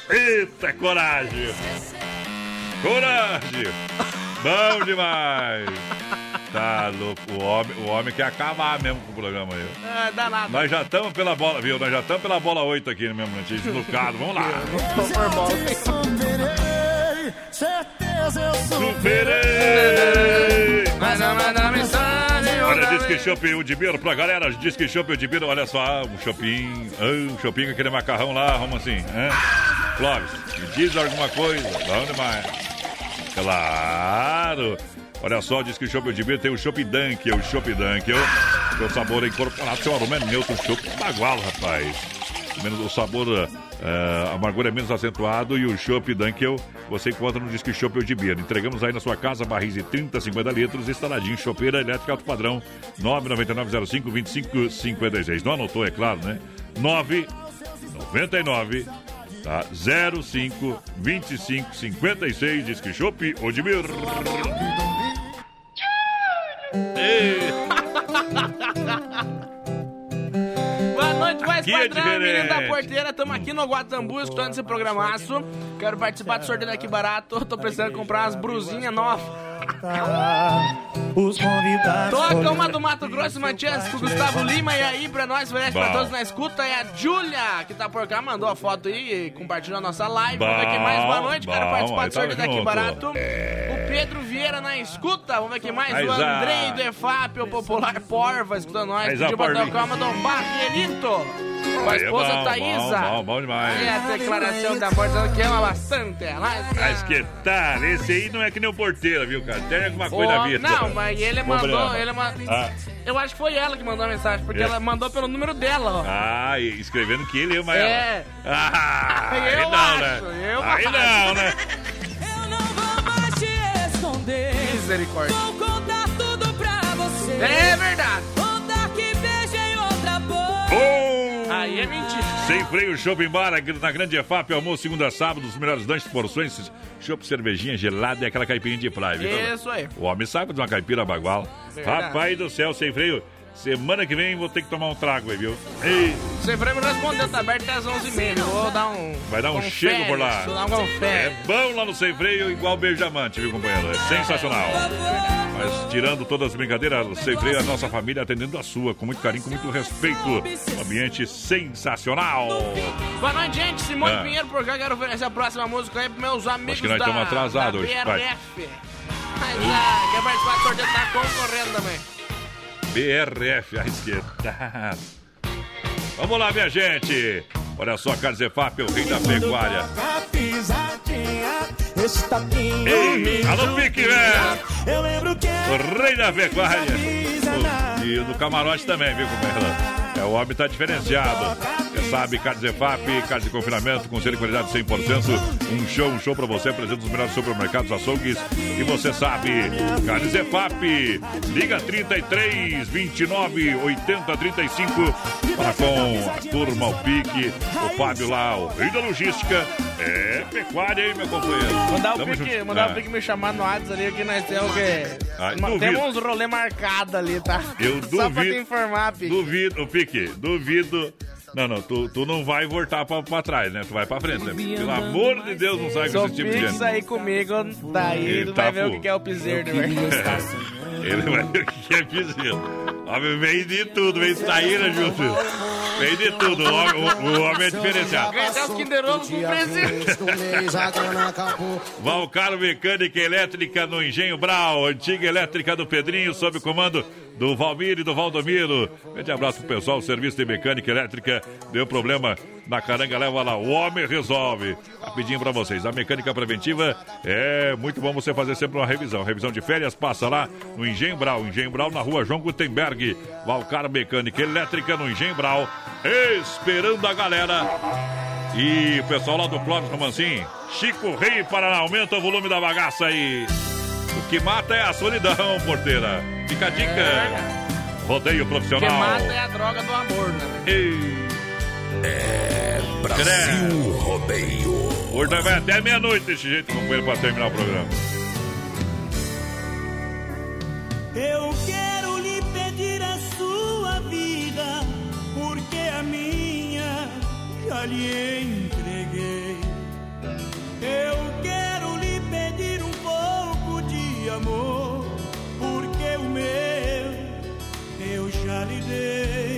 Eita, coragem! Coragem! Bom demais! Tá louco, o homem, o homem quer acabar mesmo com o programa aí. É, danado. Nós já estamos pela bola, viu? Nós já estamos pela bola 8 aqui no mesmo momento, deslocado. Vamos lá. Certeza eu Superei! Mas não manda mensagem. Olha, diz que shopping Udibiro pra galera, diz que shopping Udibiro, olha só, um shopping, ah, um shopping com aquele macarrão lá, vamos assim, hein? Clóvis, me diz alguma coisa, bom demais. Claro! Olha só, diz que o Chopp Udibiro tem o Chopp Dunk, o Chopp Dunk, o seu sabor é incorporado, seu aroma é neutro, Chopp bagual, rapaz. Menos o sabor, a amargura é menos acentuado e o Chopp Dunkel você encontra no Disque Chopp Udibir. Entregamos aí na sua casa barris de 30, 50 litros, instaladinho, chopeira elétrica alto padrão, 99905 2556. Não anotou, é claro, né? 999 tá? 05 25 56 Disque Udibir. Boa Aqui é padrão, menino da porteira. Estamos aqui no Guatambu, escutando esse programaço. Quero participar do sorteio daqui barato. Tô precisando comprar umas brusinhas novas. Os convidados. Toca uma do Mato Grosso, Matias, com o Gustavo Lima. E aí, pra nós, oferece pra todos na escuta. É a Júlia, que tá por cá, mandou a foto aí e compartilhou a nossa live. Vamos ver quem mais. Boa noite, quero participar do tá sorteio daqui barato. O Pedro Vieira na escuta. Vamos ver quem mais. O. Andrei do EFAP, o popular Porva, escutando nós. Pediu pra tocar uma do Barrierito. Com a Aí é esposa bom, Thaísa. Bom, bom, bom demais. É a declaração da dizendo que ama bastante ela. Mas que tal? Esse aí não é que nem o porteiro, viu, cara? Tem alguma coisa Ô, na vida. Não, mas ele mandou. Ele ma- Ah. Eu acho que foi ela que mandou a mensagem, porque É. ela mandou pelo número dela, ó. Ah, e escrevendo que ele ama É. ela. Ah, aí Eu não, acho, né? eu aí acho. não, né? Mas te esconder. Misericórdia. Vou contar tudo pra você. É verdade. Contar que beijei outra boca. Aí é mentira. Sem freio, Shopping Bar, na Grande EFAP, almoço segunda a sábado, os melhores lanches, porções, chopp, cervejinha gelada e aquela caipirinha de praia? Isso aí. O homem sabe de uma caipira bagual. Verdade. Rapaz do céu, sem freio, semana que vem vou ter que tomar um trago aí, viu? Ei, Você vai me respondeu, tá aberto até às 11h30. Eu Vou dar um. vai dar um confere, chego por lá. Vou dar um É bom lá no Sem Freio, igual beijo diamante, viu, companheiro? É sensacional. Mas tirando todas as brincadeiras, o Sem Freio é a nossa família atendendo a sua, com muito carinho, com muito respeito. Um ambiente sensacional. Boa noite, gente. Simone Ah. Pinheiro por cá. Quero oferecer a próxima música aí pros meus amigos que nós da, estamos atrasados hoje, vai. BRF. Mas, ah, quer participar do sorteio, tá concorrendo também. BRF, à esquerda. Vamos lá, minha gente. Olha só, Carlos Efap, o rei da pecuária. Tapinha. Ei, alô, Pique, velho. Que O rei da pecuária. O- E do camarote também, viu, companheiro? É, o homem tá diferenciado. Sabe, Carlos Efap, carnes de confinamento, com selo de qualidade 100%. Um show, um show pra você, presente nos melhores supermercados, açougues. E você sabe, Carnes Efap, liga 33 29 80 35 para com a turma, o Pique, o Fábio lá, o rei da logística. É pecuária, hein, meu companheiro? Mandar o Pique, mandar Ah. o Pique me chamar no WhatsApp ali, que nós temos o quê? Ah, duvido. temos uns rolê marcados ali, tá? Eu Só pra te duvido. informar, Pique. Duvido, ô, Pique, duvido. Não, não, tu, tu não vai voltar pra, pra trás, né? Tu vai pra frente, né? Pelo amor de Deus, não sai com esse tipo de gente. sair comigo, daí Ele ele tá vai ver o full. que que é o piseiro, né? Ele vai ver o que é piseiro. Homem, vem de tudo, vem saíra junto. Vem de tudo, o homem, o, o homem é diferenciado. Ganhar os Kinder Ovo com presente. Valcaro Mecânica Elétrica no Engenho Brau, antiga elétrica do Pedrinho, sob comando do Valmir e do Valdomiro. Grande abraço pro pessoal, o serviço de mecânica elétrica deu problema na caranga, leva lá. O homem resolve. Rapidinho pra vocês. A mecânica preventiva é muito bom você fazer sempre uma revisão. Revisão de férias, passa lá no Engenho Brau. Engenho Brau na rua João Gutenberg. Valcar Mecânica Elétrica no Engenho Brau. Esperando a galera. E o pessoal lá do Clóvis Romancim, Chico Rei Paraná, aumenta o volume da bagaça aí. O que mata é a solidão, porteira. Fica a dica. Rodeio O que profissional. mata é a droga do amor, né? É Brasil Rodeio. Hoje vai até meia-noite desse jeito, companheiro, pra terminar o programa. Eu quero lhe pedir a sua vida, porque a minha já lhe entreguei. Eu quero lhe pedir um pouco de amor, porque o meu eu já lhe dei.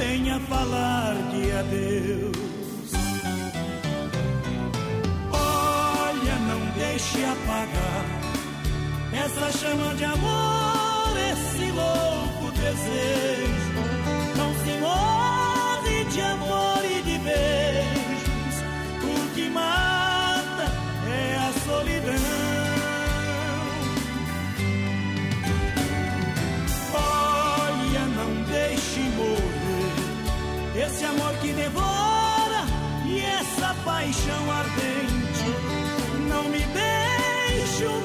Venha falar de adeus. Olha, não deixe apagar essa chama de amor, esse louco desejo. Não se morre de amor esse amor que devora e essa paixão ardente. Não me deixe um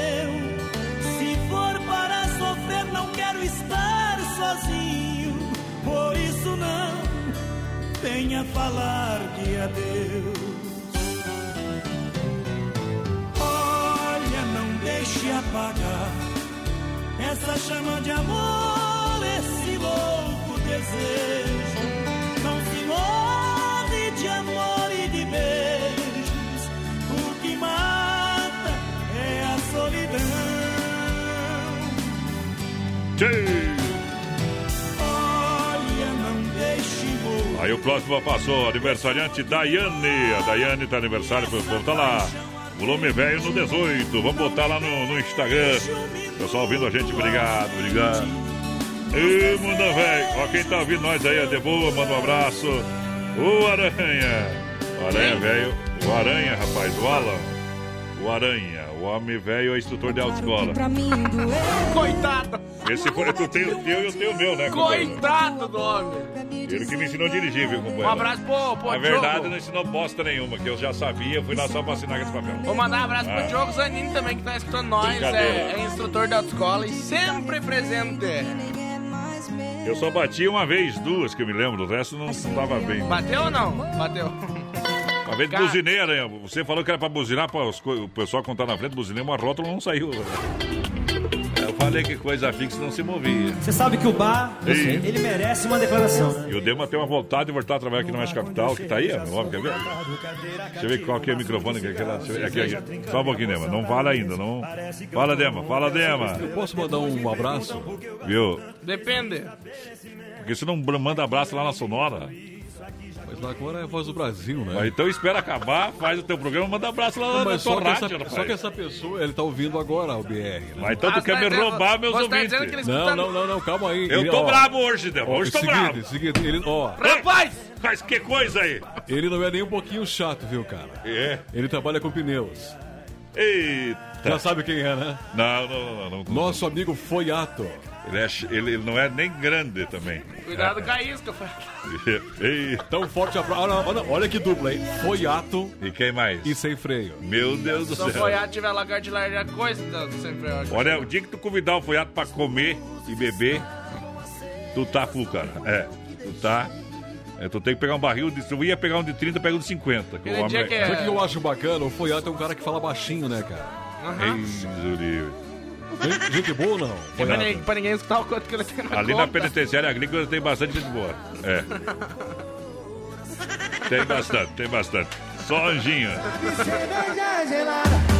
seu. Se for para sofrer, não quero estar sozinho. Por isso não venha falar de adeus. Olha, não deixe apagar essa chama de amor, esse louco desejo. Não se morre Olha, não deixe morrer. Aí o próximo passou, aniversariante Daiane. A Daiane tá aniversário, o povo tá lá. Volume velho no 18. Vamos botar lá no, no Instagram. Pessoal ouvindo a gente, obrigado, obrigado. Ê, mundo velho. Ó, quem tá ouvindo nós aí, ó, de boa, manda um abraço. O Aranha. O Aranha, velho. O Aranha, rapaz, o Alan. O Aranha. O homem velho é instrutor de autoescola. Coitado! Esse foi, tu tem o teu e eu tenho o meu, né, companheiro? Coitado do homem! Ele que me ensinou a dirigir, viu, companheiro? Um abraço pro, pro Na verdade, Diogo. não ensinou bosta nenhuma, que eu já sabia, fui lá só pra assinar esse papel. Vou mandar um abraço Ah. pro Diogo Zanini também, que tá escutando nós. É, é instrutor da autoescola e sempre presente. Eu só bati uma vez, duas que eu me lembro, o resto não estava bem. Bateu ou não? Bateu. Uma vez Cara- buzinei, Aranha. Você falou que era pra buzinar, pra os o pessoal contar na frente, buzinei, uma rótula não saiu. Eu falei que coisa fixa não se movia. Você sabe que o bar, ele merece uma declaração. né? E o Dema tem uma vontade de voltar a trabalhar aqui no Mais Capital, que tá aí, ó, meu homem, quer ver? Deixa eu ver qual que é o microfone que é aquela. Ver, aqui, aqui. Só um pouquinho, Dema. Não fala ainda, não. Fala, Dema, fala, Dema. Eu posso mandar um abraço? Viu? Depende. Porque você não manda abraço lá na Sonora. Agora é a voz do Brasil, né? Mas então espera acabar, faz o teu programa, manda abraço lá Não, na tua só, que essa, rádio, rapaz. só que essa pessoa, ele tá ouvindo agora o BR. Né? Mas então tu quer me roubar meus ouvintes. Não, não, não, não, calma aí. Eu Ele, tô ó, bravo hoje, ó, Hoje tô seguinte, bravo. Seguinte, ele, ó, Rapaz! Mas que coisa aí? ele não é nem um pouquinho chato, viu, cara? É. Ele trabalha com pneus. Eita. Já sabe quem é, né? Não, não, não, não. não. Nosso amigo Foiato. Ele, é ele não é nem grande também. Cuidado com a isca. Ei. Tão forte abraço. Olha, olha, olha que dupla, hein? Foiato E quem mais? e sem freio. Meu Deus do Se o céu. foiado tiver lagarto de larga coisa, então, sempre é Olha, o dia que tu convidar o Foiato pra comer e beber, tu tá full, cara. É, tu tá. é, tu tem que pegar um barril de. Se tu ia pegar um de 30, pega um de 50. Que o homem... que é- Sabe o que eu acho bacana? O Foiato é um cara que fala baixinho, né, cara? Ei, Zuri. Gente, gente boa ou não? Pra Foiato. ninguém, pra ninguém escutar o quanto que ele tem na Ali na conta. penitenciária agrícola tem bastante gente boa. É. Tem bastante, tem bastante. Só anjinho.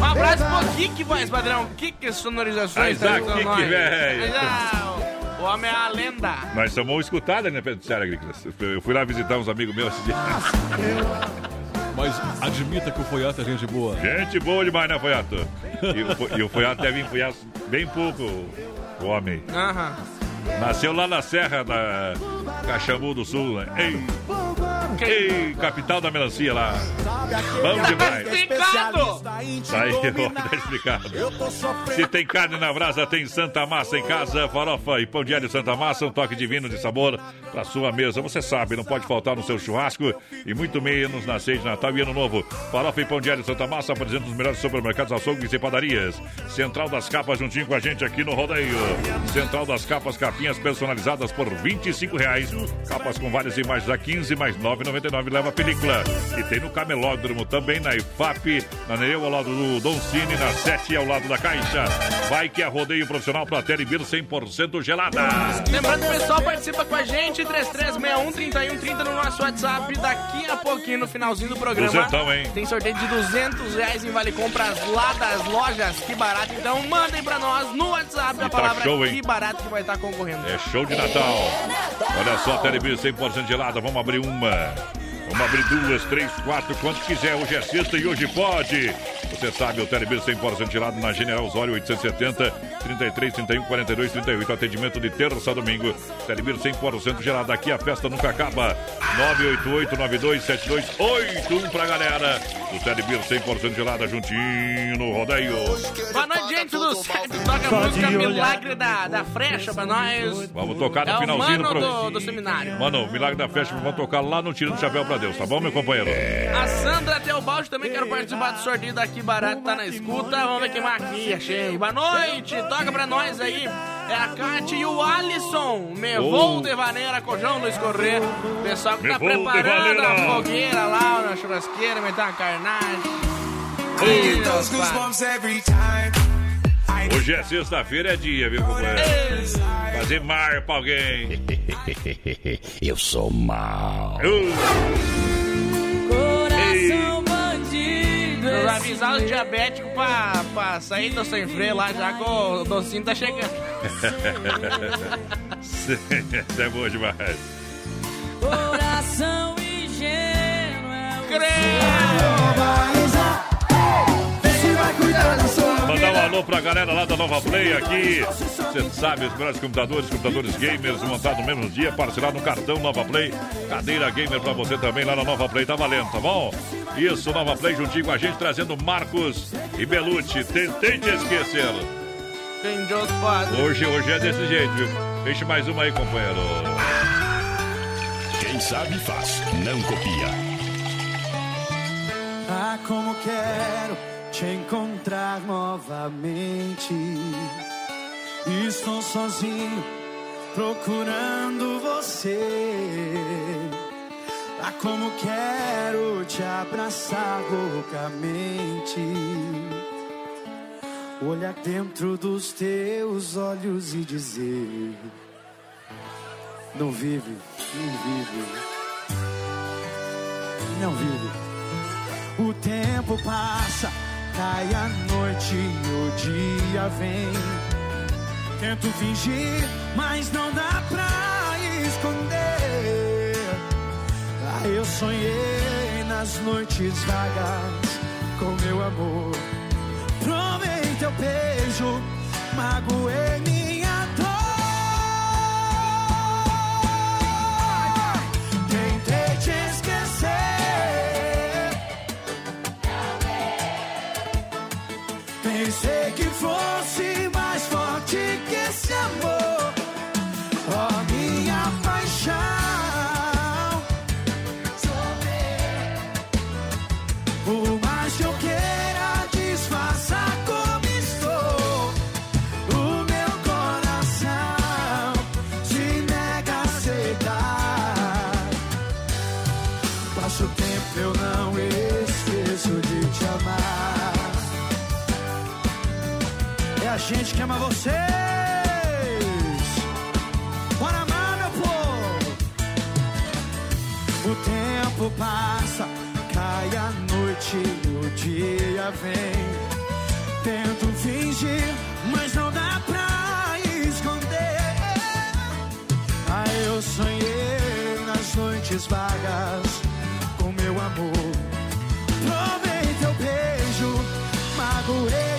Um abraço pro Kik, voz padrão. Kik sonorizações. Mas, ah, escutando Kik, velho. O, homem é a lenda. Nós somos escutados na penitenciária agrícola. Eu fui lá visitar uns amigos meus esse dia. Mas admita que o Foiato é gente boa. Gente boa demais, né, Foiato? E, o Fo- e o Foiato deve enfiar bem pouco, o homem. Aham. Nasceu lá na Serra da Caxambu do Sul, né? Ei, ei, capital da melancia lá. Bom demais. Explicado! Tá aí, ó, tá explicado. Se tem carne na brasa, tem Santa Massa em casa, farofa e pão de alho Santa Massa, um toque divino de sabor pra sua mesa. Você sabe, não pode faltar no seu churrasco e muito menos na ceia de Natal e Ano Novo. Farofa e pão de alho Santa Massa apresentam os melhores supermercados, açougues e padarias. Central das Capas juntinho com a gente aqui no Rodeio. Central das Capas, capinhas personalizadas por 25 reais. Capas com várias imagens a 15 mais 9,99 leva a película. E tem no Camelódromo também, na IFAP, na Nereu ao lado do Don Cine, na 7 ao lado da Caixa. Vai que é rodeio profissional para Telebir 100% gelada. Lembrando pessoal participa com a gente, 3361-3130 no nosso WhatsApp. Daqui a pouquinho, no finalzinho do programa, Duzentão, hein? tem sorteio de 200 reais em Vale Compras lá das lojas Que Barato. Então mandem pra nós no WhatsApp a tá palavra show, hein? Que Barato que vai estar concorrendo. É show de Natal. Olha só, Telebir 100% gelada. Vamos abrir uma. Vamos abrir duas, três, quatro, quanto quiser. Hoje é sexta e hoje pode. Você sabe, o Telebir 100% gelado na General Osório 870 33 31 42 38. Atendimento de terça a domingo. Telebir 100% gelado. Aqui a festa nunca acaba. 988 92 7281 pra galera. O Telebir 100% gelada juntinho no rodeio. Boa noite, gente, tudo certo? Toca a música Milagre da, da Frecha pra nós. Vamos tocar no é o finalzinho mano do do, do seminário. Mano, o Milagre da Festa vamos tocar lá no Tiro do Chapéu pra Deus, tá bom, meu companheiro? A Sandra Teobaldi também quero participar do sorteio daqui barato, tá na escuta. Vamos ver quem mais aqui, achei. Boa noite, toca pra nós aí. É a Kátia e o Alisson. Me Oh. vou de vaneira, cojão no escorrer. Pessoal que Me tá preparando a fogueira lá na churrasqueira, meter uma carnagem. Hoje é sexta-feira, é dia, viu, companheiro? Fazer mar pra alguém. Eu sou mal. Coração bandido. Nos avisar os diabéticos pra, pra sair do sem freio lá, já que o docinho tá chegando. Isso é bom demais. Coração ingênuo Mandar um alô pra galera lá da Nova Play aqui. Você sabe, os melhores computadores, computadores gamers montados no mesmo dia, parcelado no cartão Nova Play. Cadeira gamer pra você também lá na Nova Play, tá valendo, tá bom? Isso, Nova Play juntinho com a gente, trazendo Marcos e Belucci. Tentei te esquecer. Hoje, hoje é desse jeito, viu? Deixa mais uma aí, companheiro. Quem sabe faz, não copia. Ah, como quero te encontrar novamente. Estou sozinho procurando você. Ah, como quero te abraçar loucamente. Olhar dentro dos teus olhos e dizer: Não vive, não vive, não vive. O tempo passa, cai a noite o dia vem. Tento fingir, mas não dá pra esconder. Ah, eu sonhei nas noites vagas com meu amor. Provei teu beijo, magoei minha passa, cai a noite e o dia vem. Tento fingir, mas não dá pra esconder. Aí eu sonhei nas noites vagas com meu amor. Provei teu beijo, magoei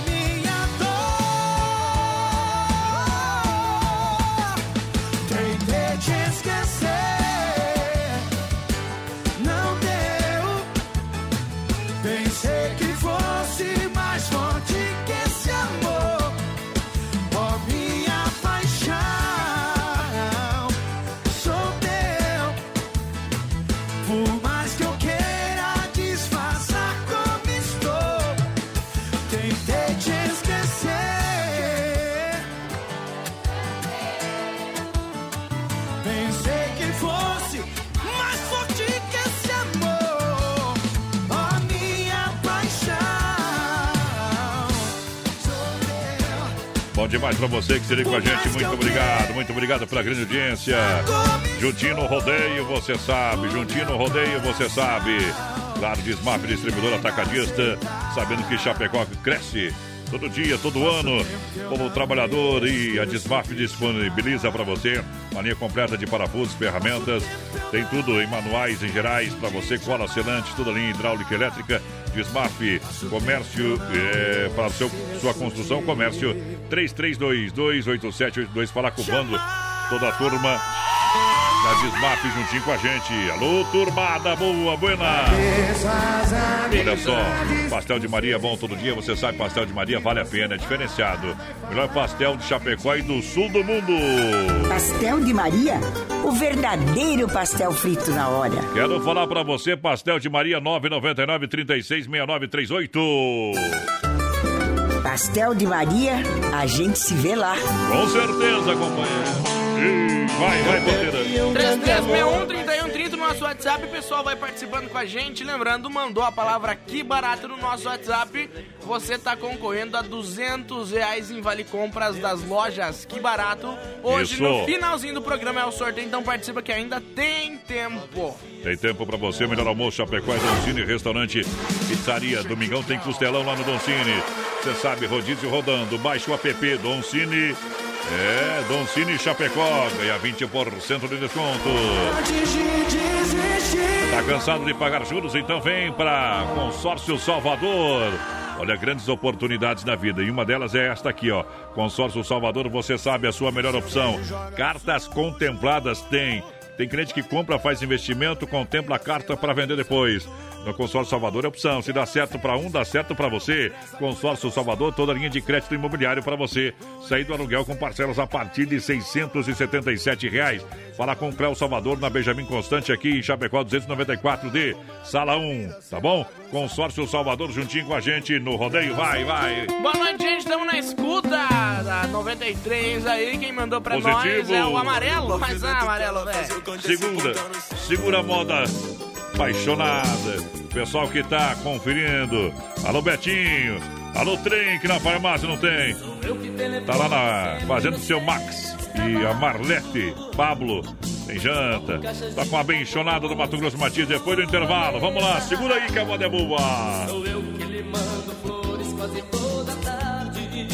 demais pra você que esteve com a gente. Muito obrigado, muito obrigado pela grande audiência. Juntinho no rodeio, você sabe. Juntinho no rodeio, você sabe. Claro, Desmaf, distribuidor atacadista. Sabendo que Chapecó cresce todo dia, todo ano. Como trabalhador e a Desmaf disponibiliza para você uma linha completa de parafusos, ferramentas. Tem tudo em manuais, em gerais, para você. Cola, selante, toda linha hidráulica e elétrica. Desmaf, comércio é, para seu, sua construção, comércio 33228782. Falar com o bando, toda a turma da Desmaf juntinho com a gente. Alô, turmada boa, buena. Olha só, pastel de Maria é bom todo dia, você sabe, pastel de Maria vale a pena, é diferenciado. Melhor pastel de Chapecó e do sul do mundo. Pastel de Maria? O verdadeiro pastel frito na hora. Quero falar pra você, pastel de Maria 999 366938. Pastel de Maria, a gente se vê lá. Com certeza, companheiro. Vai, vai, porteira. 3361-3130 no nosso WhatsApp. O pessoal vai participando com a gente. Lembrando, mandou a palavra que barato no nosso WhatsApp. Você tá concorrendo a 200 reais em Vale Compras das lojas Que Barato. Hoje, Isso. no finalzinho do programa, é o sorteio. Então participa que ainda tem tempo. Tem tempo pra você, melhor almoço, Chapecó Doncini, restaurante, pizzaria. Domingão tem costelão lá no Doncini. Você sabe, rodízio rodando. Baixe o app Doncini. É, Doncini Chapecó. Ganha 20% de desconto. Tá cansado de pagar juros? Então vem para Consórcio Salvador. Olha, grandes oportunidades na vida. E uma delas é esta aqui, ó. Consórcio Salvador, você sabe, a sua melhor opção. Cartas contempladas tem. Tem cliente que compra, faz investimento, contempla a carta para vender depois. No Consórcio Salvador é opção. Se dá certo para um, dá certo para você. Consórcio Salvador, toda linha de crédito imobiliário para você. Sair do aluguel com parcelas a partir de 677 reais. Fala com o Cléo Salvador na Benjamin Constante aqui em Chapecó 294D, sala 1, tá bom? Consórcio Salvador juntinho com a gente no rodeio. Vai, vai. Boa noite, gente. Estamos na escuta da 93 aí. Quem mandou pra nós Positivo. é o Amarelo. Mas ah, Amarelo, velho. Segunda, segura a moda apaixonada. Pessoal que tá conferindo. Alô, Betinho. Alô, trem que na farmácia não tem. Tá lá na fazendo seu Max. E a Marlete, Pablo, tem janta. Tá com a benchonada do Mato Grosso Matias depois do intervalo. Vamos lá, segura aí que a moda é boa. Sou eu que lhe mando flores quase toda tarde.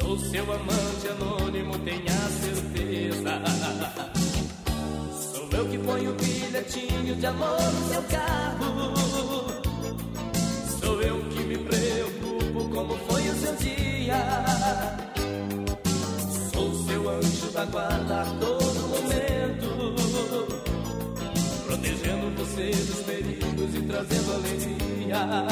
Sou seu amante anônimo, tenha certeza. Sou eu que ponho o bilhetinho de amor no seu carro. Sou eu que me preocupo como foi o seu dia. Seu anjo da guarda a todo momento protegendo você dos perigos e trazendo alegria.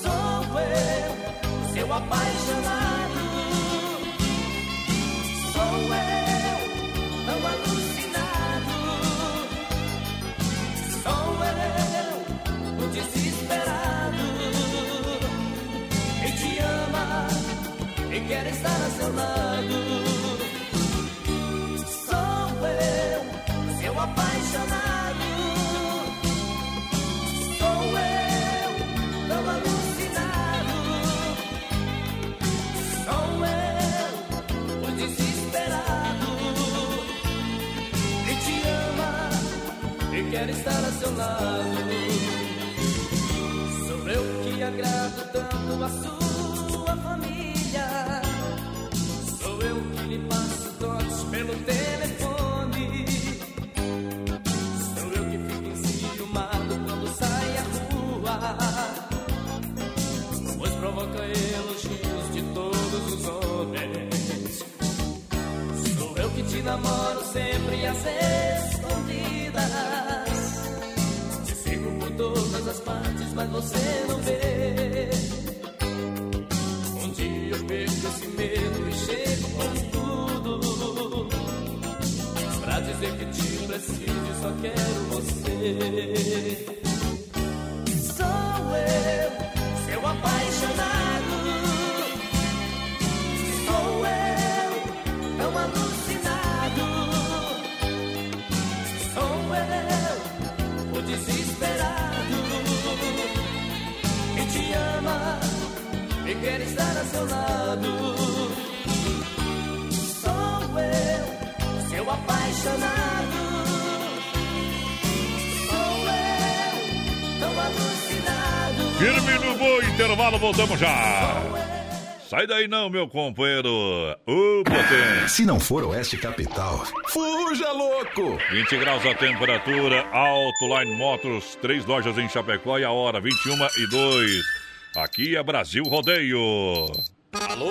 Sou eu, seu apaixonado. E quer estar a seu lado. Sou eu, seu apaixonado. Sou eu, tão alucinado. Sou eu, o desesperado. Quem te ama estar a seu lado. Sou eu que agrado tanto a sua namoro sempre às escondidas. Te sigo por todas as partes, mas você não vê. Um dia eu perco esse medo e chego com tudo. Pra dizer que te preciso e só quero você. Sou eu, seu apaixonado. Quer estar a seu lado. Sou eu, seu apaixonado. Sou eu, tão alucinado. Firme no bom intervalo, voltamos já. Sai daí não, meu companheiro. Ô, potência. Se não for Oeste Capital, fuja louco! 20 graus a temperatura, Autoline Motors, três lojas em Chapecó e a hora 21 e 2. Aqui é Brasil Rodeio. Alô,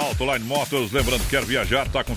Autoline Motors, lembrando que quer viajar, tá com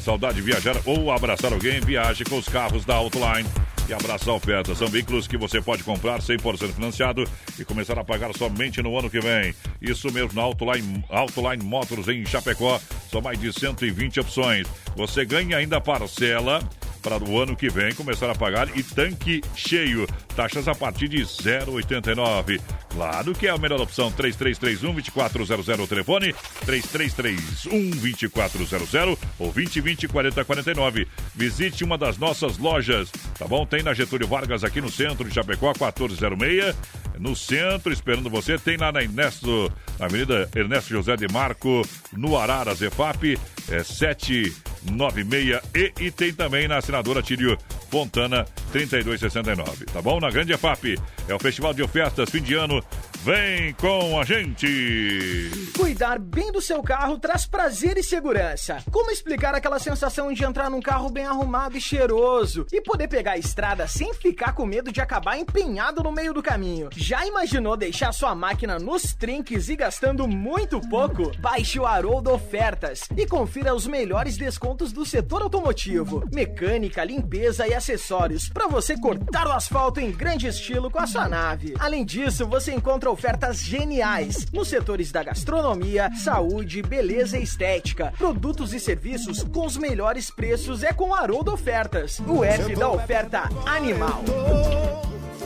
saudade de viajar ou abraçar alguém, viaje com os carros da Autoline. E abraça a oferta. São veículos que você pode comprar 100% financiado e começar a pagar somente no ano que vem. Isso mesmo, na Autoline, Autoline Motors em Chapecó. São mais de 120 opções. Você ganha ainda parcela para o ano que vem começar a pagar e tanque cheio. Taxas a partir de 0,89. Claro que é a melhor opção. 3331-2400 o telefone. 3331-2400 ou 2020-4049. Visite uma das nossas lojas, tá bom? Tem na Getúlio Vargas aqui no centro de Chapecó, 1406. No centro, esperando você. Tem lá na Ernesto, na Avenida Ernesto José de Marco, no Araras EFAP, é 796. E, e tem também na assinadora Tírio Fontana 3269, tá bom? Na Grande EFAP. É o festival de ofertas fim de ano. Europe. Vem com a gente! Cuidar bem do seu carro traz prazer e segurança. Como explicar aquela sensação de entrar num carro bem arrumado e cheiroso e poder pegar a estrada sem ficar com medo de acabar empenhado no meio do caminho? Já imaginou deixar sua máquina nos trinques e gastando muito pouco? Baixe o Haroldo Ofertas e confira os melhores descontos do setor automotivo, mecânica, limpeza e acessórios para você cortar o asfalto em grande estilo com a sua nave. Além disso, você encontra ofertas geniais nos setores da gastronomia, saúde, beleza e estética. Produtos e serviços com os melhores preços é com o Haroldo Ofertas, o F da oferta animal.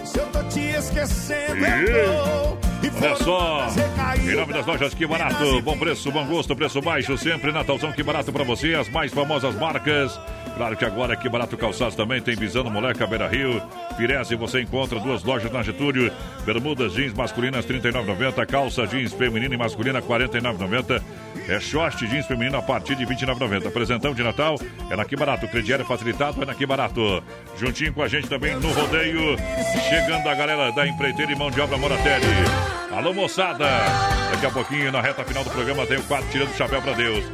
Se eu tô te esquecendo, E... Olha só, em nome das lojas Que Barato, bom preço, bom gosto, preço baixo, sempre Natalzão Que Barato pra você, as mais famosas marcas. Claro que agora Que Barato Calçados também tem Visando Moleca, Beira Rio, Pirese, você encontra duas lojas na Getúlio, bermudas jeans masculinas R$ 39,90, calça jeans feminina e masculina R$ 49,90, é short jeans feminino a partir de R$ 29,90. Presentão de Natal é na Que Barato, crediário facilitado é na Que Barato. Juntinho com a gente também no rodeio, chegando a galera da empreiteira e mão de obra Moratelli. Alô, moçada! Daqui a pouquinho, na reta final do programa, tem o quadro Tirando o Chapéu pra Deus.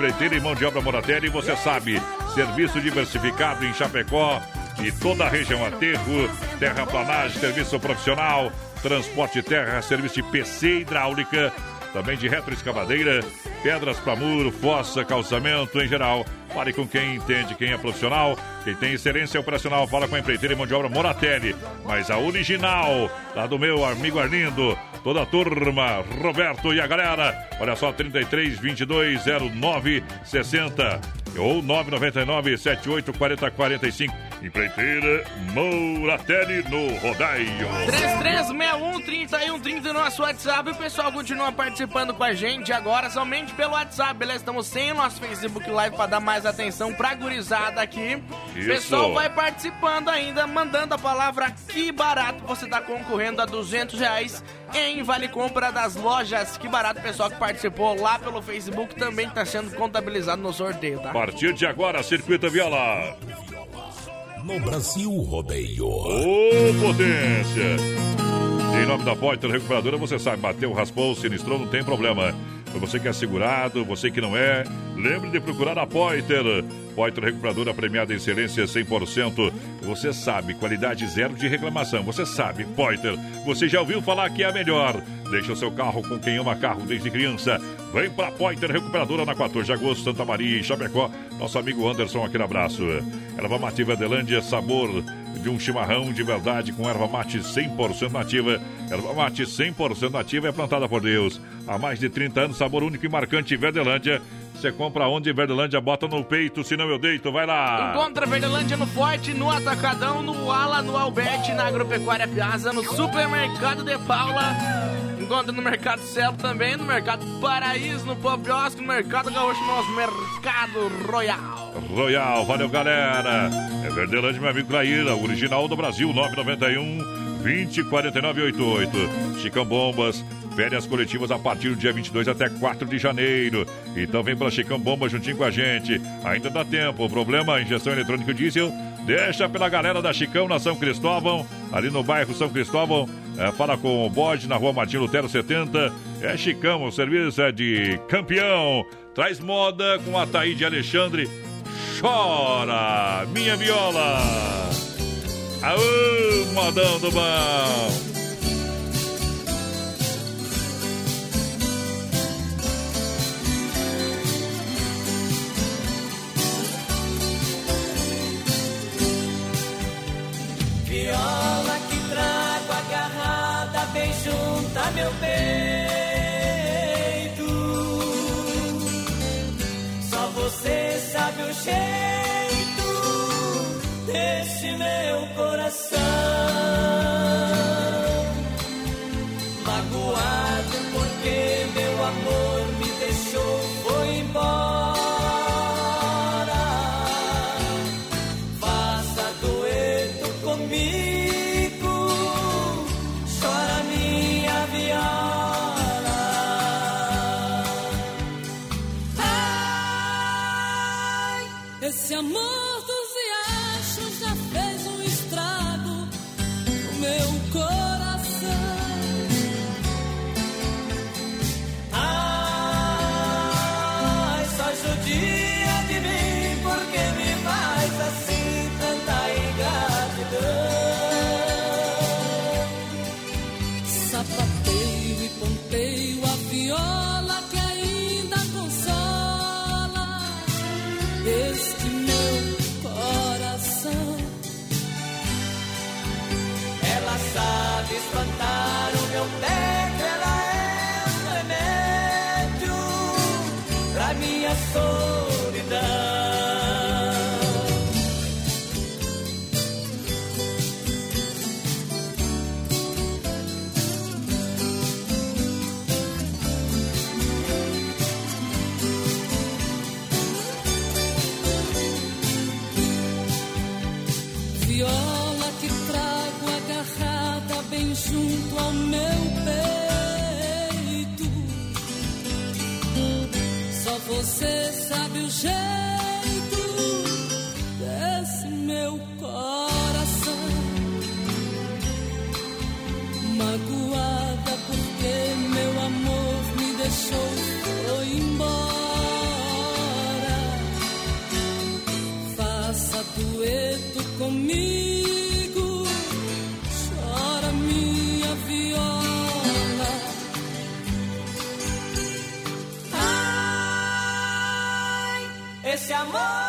Empreiteira e mão de obra Moratelli, você sabe, serviço diversificado em Chapecó e toda a região aterro, terraplanagem, serviço profissional, transporte terra, serviço de PC hidráulica, também de retroescavadeira, pedras para muro, fossa, calçamento em geral. Fale com quem entende, quem é profissional, quem tem excelência operacional. Fala com a empreiteira e mão de obra Moratelli. Mas a original, lá do meu amigo Arlindo, toda a turma, Roberto e a galera. Olha só, 33 22 09 60. Ou 999 78 40 45. Empreiteira Mouratelli no Rodaio. 3361-3130 no nosso WhatsApp. O pessoal continua participando com a gente agora, somente pelo WhatsApp, beleza? Estamos sem o nosso Facebook Live para dar mais atenção pra gurizada aqui. O pessoal vai participando ainda, mandando a palavra que barato. Você tá concorrendo a 200 reais em Vale Compra das lojas. Que barato, o pessoal que participou lá pelo Facebook também tá sendo contabilizado no sorteio, tá? A partir de agora, Circuito Viola. No Brasil Rodeio. Ô, potência! Em nome da Poiter Recuperadora, você sabe, bateu, raspou, sinistrou, não tem problema. Para você que é segurado, você que não é, lembre de procurar a Poiter. Poiter Recuperadora premiada em excelência 100%. Você sabe, qualidade zero de reclamação. Você sabe, Poiter. Você já ouviu falar que é a melhor. Deixa o seu carro com quem ama carro desde criança. Vem pra Poiter Recuperadora na 14 de agosto, Santa Maria e Chapecó. Nosso amigo Anderson, aquele abraço. Erva Mate Verdelândia, sabor de um chimarrão de verdade com erva mate 100% nativa. Erva mate 100% nativa é plantada por Deus. Há mais de 30 anos, sabor único e marcante Verdelândia. Você compra onde Verdelândia, bota no peito, senão eu deito, vai lá. Encontra Verdelândia no Forte, no Atacadão, no Ala, no Albete, na Agropecuária Piazza, no Supermercado de Paula. Encontra no Mercado Celo também, no Mercado Paraíso, no Popiosco, no Mercado Gaúcho, no Mercado Royal. Royal, valeu galera. É Verdelândia, meu amigo Graíra, original do Brasil, 991 20 49 88. Chicão Bombas, férias coletivas a partir do dia 22 até 4 de janeiro. Então vem pra Chicão Bombas juntinho com a gente. Ainda dá tempo. O problema, injeção eletrônica diesel, deixa pela galera da Chicão na São Cristóvão, ali no bairro São Cristóvão. É, fala com o bode na rua Martim Lutero 70. É Chicão, o serviço é de campeão. Traz moda com a Taíde Alexandre. Chora, minha viola. Aô, modão do bom. Viola que trago agarrada bem junto a meu peito. Só você sabe o jeito desse meu coração. Espantar o meu peito, ela é um remédio pra minha solidão. Amor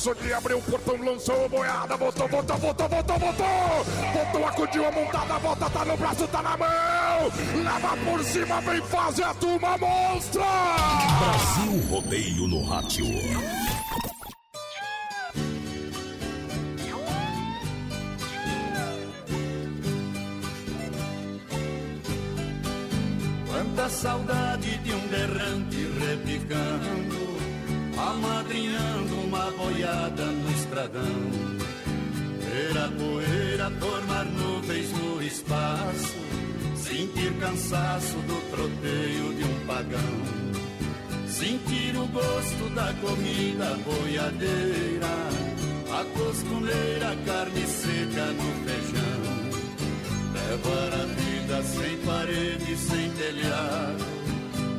cabeça de abriu o portão, lançou a boiada, botou, botou, botou, botou, botou. Botou, acudiu a montada, volta, tá no braço, tá na mão. Leva por cima, vem fazer a turma monstra. Brasil Rodeio no rádio. Cansaço do troteio de um pagão. Sentir o gosto da comida boiadeira, a costureira, carne seca no feijão. Levar a vida sem parede, sem telhado,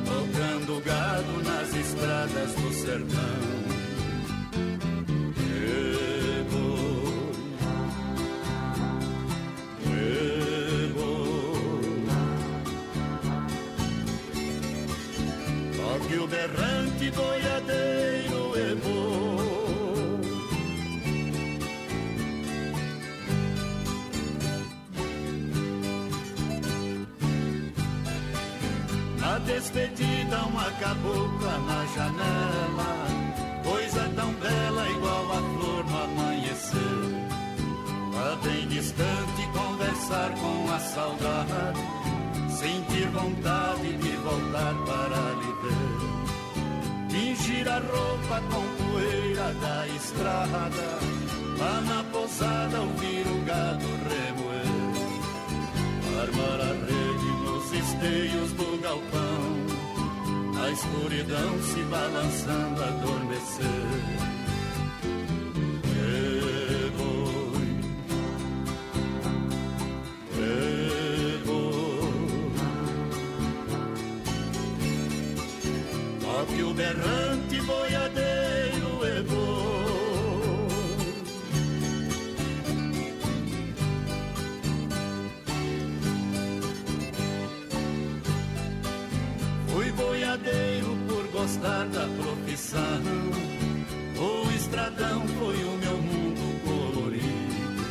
tocando gado nas estradas do sertão. Cabocla na janela, coisa tão bela igual a flor no amanhecer. Lá bem distante, conversar com a saudade, sentir vontade de voltar para lhe ver. A roupa com poeira da estrada, lá na pousada ouvir o gado remoer. Armar a rede nos esteios do galpão, a escuridão se balançando, adormecer. O estradão foi o meu mundo colorido.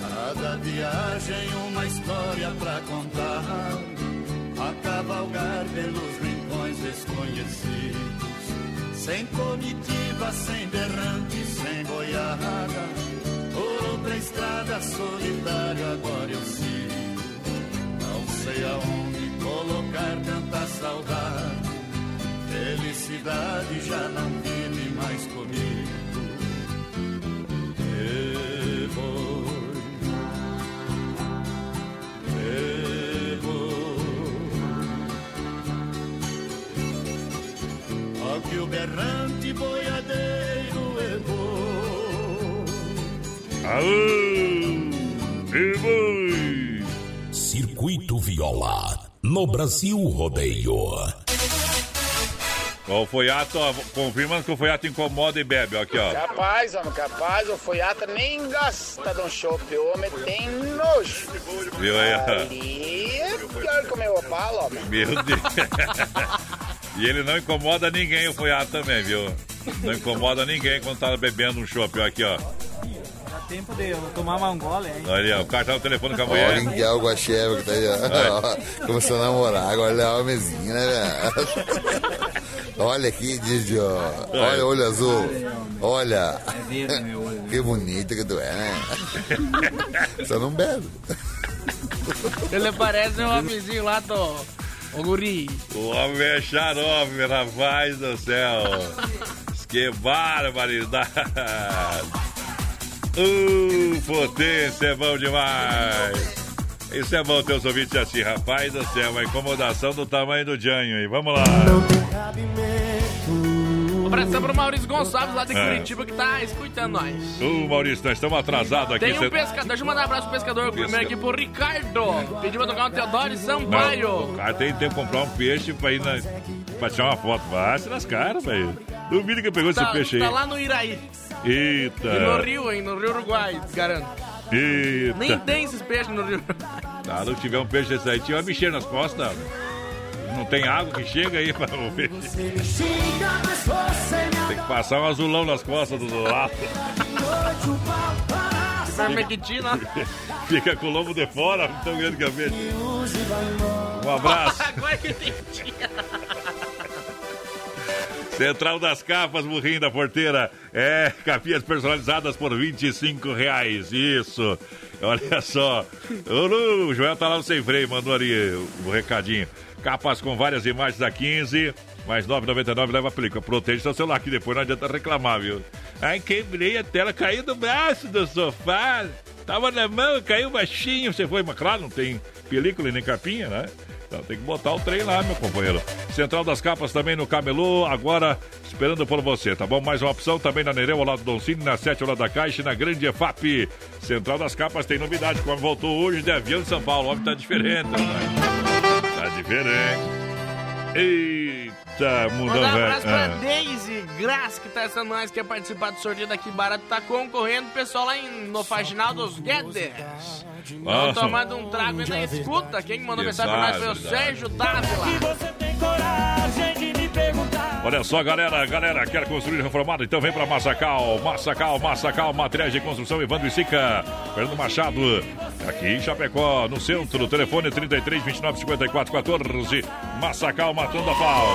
Cada viagem uma história pra contar. A cavalgar pelos rincões desconhecidos. Sem comitiva, sem berrante, sem boiada. Outra estrada solitária agora eu sigo. Não sei aonde colocar tanta saudade. Felicidade já não vive mais comigo. E vou, e vou. Ó que o berrante boiadeiro evou. Aô! E boi! Circuito Viola. No Brasil Rodeio. Ó, o Foiato, ó, confirmando que o Foiato incomoda e bebe, ó, aqui, ó. Capaz, homem, capaz, o Foiata nem gosta de um chopp, o homem tem nojo. Viu aí, ó? Ali é pior que o meu opala, homem. Meu Deus. e ele não incomoda ninguém, o Foiato também, viu? Não incomoda ninguém quando tá bebendo um chopp, ó, aqui, ó. Dá tempo de eu tomar uma gole, hein? Olha aí, ó, o cara tá no telefone com a mulher. Olha que é o Guaxeva que tá aí, ó. Começou a namorar, agora ele é mesinha, né, velho? Olha aqui, Didi, ó. Olha o olho azul. Olha. Que bonito que tu é, né? Só não bebe. Ele parece um homenzinho lá do. O guri. O homem é xarope, rapaz do céu. Que barbaridade. Uh, potência, é bom demais. Isso é bom ter os ouvintes assim, rapaz do céu. Uma incomodação do tamanho do Janho aí. Vamos lá. Ô, abração pro Maurício Gonçalves lá de É. Curitiba que tá escutando nós. Ô, Maurício, nós estamos atrasados aqui. Tem um cê- pescador, deixa eu mandar um abraço pro pescador primeiro aqui pro Ricardo. Pediu pra tocar um Teodoro Não, Sampaio. o cara tem tempo de comprar um peixe pra ir na. pra tirar uma foto. Vai se lascaram, velho. Duvido que pegou Tá, esse peixe aí. tá lá no Iraí. Eita. E no Rio, hein? No Rio Uruguai, garanto. Eita. Nem tem esses peixes no Rio. Tá, não tiver um peixe desse aí, tinha uma bicheira nas costas. Não tem água que chega aí para o peixe. Tem que passar um azulão nas costas do lado. Vermequitina. Fica com o lombo de fora, tão grande que é peixe. Um abraço. Agora que entendi. Central das Capas, burrinho da porteira. É, capinhas personalizadas por 25 reais. Isso. Olha só. O Joel tá lá no sem freio, mandou ali o recadinho. Capas com várias imagens da 15. Mais 9,99 leva a película. Protege seu celular, que depois não adianta reclamar, viu? Ai, quebrei a tela, caiu do braço do sofá. Tava na mão, caiu baixinho. Você foi, mas claro, não tem película e nem capinha, né? Então tem que botar o trem lá, meu companheiro. Central das Capas também no Camelô, agora esperando por você, tá bom? Mais uma opção também na Nereu, ao lado do Doncini, na 7 ao lado da Caixa na Grande EFAP. Central das Capas tem novidade, como voltou hoje de avião de São Paulo. O homem tá diferente, né? Tá diferente. Eita, mundão Mandar um velho. abraço pra Ah. Daisy Graça, que tá estando nós, quer participar do sorteio daqui barato, tá concorrendo. Pessoal lá em, no Faginal dos Guedes. Estão tomando um trago e na escuta. Quem mandou mensagem pra nós foi o Sérgio Dávila. Olha só, galera, galera, quer construir reformado? Então vem pra Massacal, Massacal, Massacal, materiais de construção, Evandro e Sica, Fernando Machado, aqui em Chapecó, no centro, telefone 33 29 54 14, Massacal, matando a pau.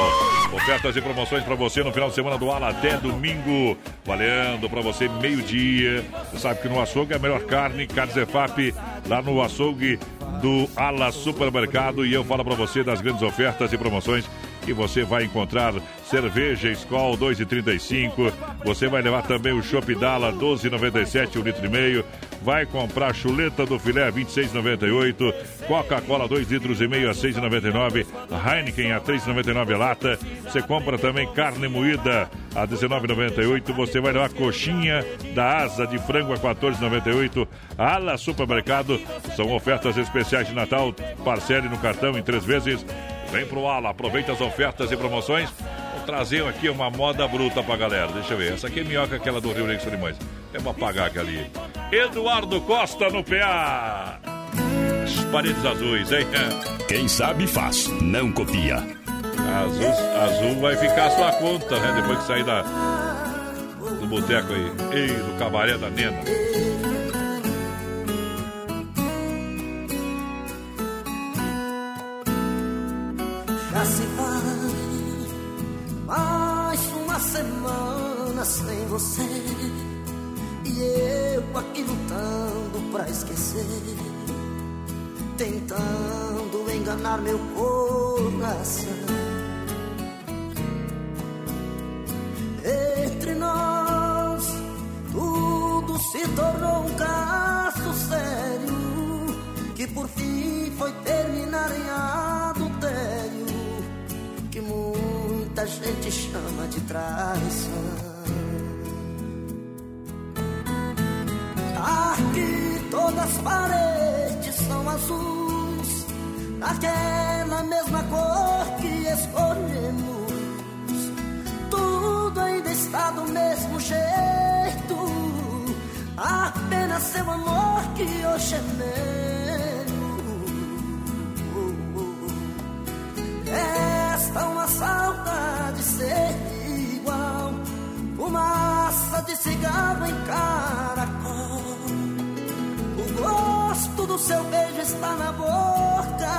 Ofertas e promoções pra você no final de semana do Ala até domingo, valendo pra você meio-dia. Você sabe que no açougue é a melhor carne, carne Zefap, lá no açougue do Ala Supermercado, e eu falo pra você das grandes ofertas e promoções que você vai encontrar cerveja Skol 2,35. Você vai levar também o Chopp Dala 12,97 um litro e meio. Vai comprar chuleta do filé 26,98. Coca-Cola 2 litros e meio a 6,99. Heineken a 3,99 a lata. Você compra também carne moída a 19,98. Você vai levar coxinha da asa de frango a 14,98. Ala Supermercado são ofertas especiais de Natal. Parcele no cartão em três vezes. Vem pro Ala, aproveita as ofertas e promoções. Vou trazer aqui uma moda bruta pra galera. Deixa eu ver. Essa aqui é minhoca, aquela do Rio Negro de Solimões. É uma apagar aqui ali. Eduardo Costa no PA. As paredes azuis, hein? Quem sabe faz, não copia. Azul, azul vai ficar a sua conta, né? Depois que sair da, do boteco aí. Ei, do cabaré da Nena. Já se semana sem você. E eu aqui lutando pra esquecer. Tentando enganar meu coração. Entre nós tudo se tornou um caso sério Que por fim foi terminar em adultério muita gente chama de traição Aqui todas as paredes são azuis Daquela mesma cor que escolhemos tudo ainda está do mesmo jeito. Apenas seu amor que hoje é meu. Resta uma saudade ser igual. Fumaça de cigarro em caracol. O gosto do seu beijo está na boca.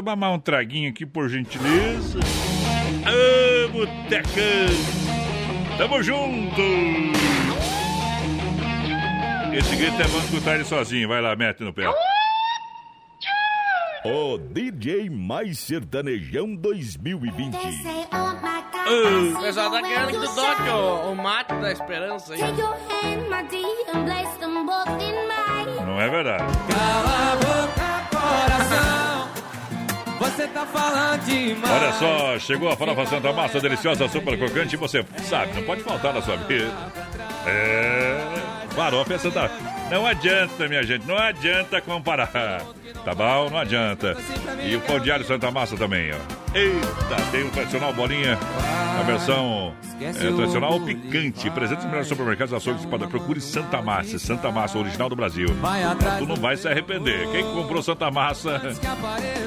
Tomar mais um traguinho aqui, por gentileza. Ô, botecão! Tamo junto! Esse grito é bom escutar ele sozinho. Vai lá, mete no pé. O DJ Mais Sertanejão 2020. O pessoal tá querendo que tu toque o, o mate da esperança aí. Não é verdade. Você tá falando demais. Olha só, chegou a farofa Santa Massa, deliciosa, super crocante. Você sabe, não pode faltar na sua vida. É. Farofa é Santa. Não adianta, minha gente, não adianta comparar. Tá bom? Não adianta. E o pão de alho Santa Massa também, ó. Eita, tem o tradicional bolinha, a versão é, tradicional ou picante. Presente nos melhores supermercados, açougues, para procure Santa Massa. Santa Massa, original do Brasil. Tu não vai se arrepender. Quem comprou Santa Massa,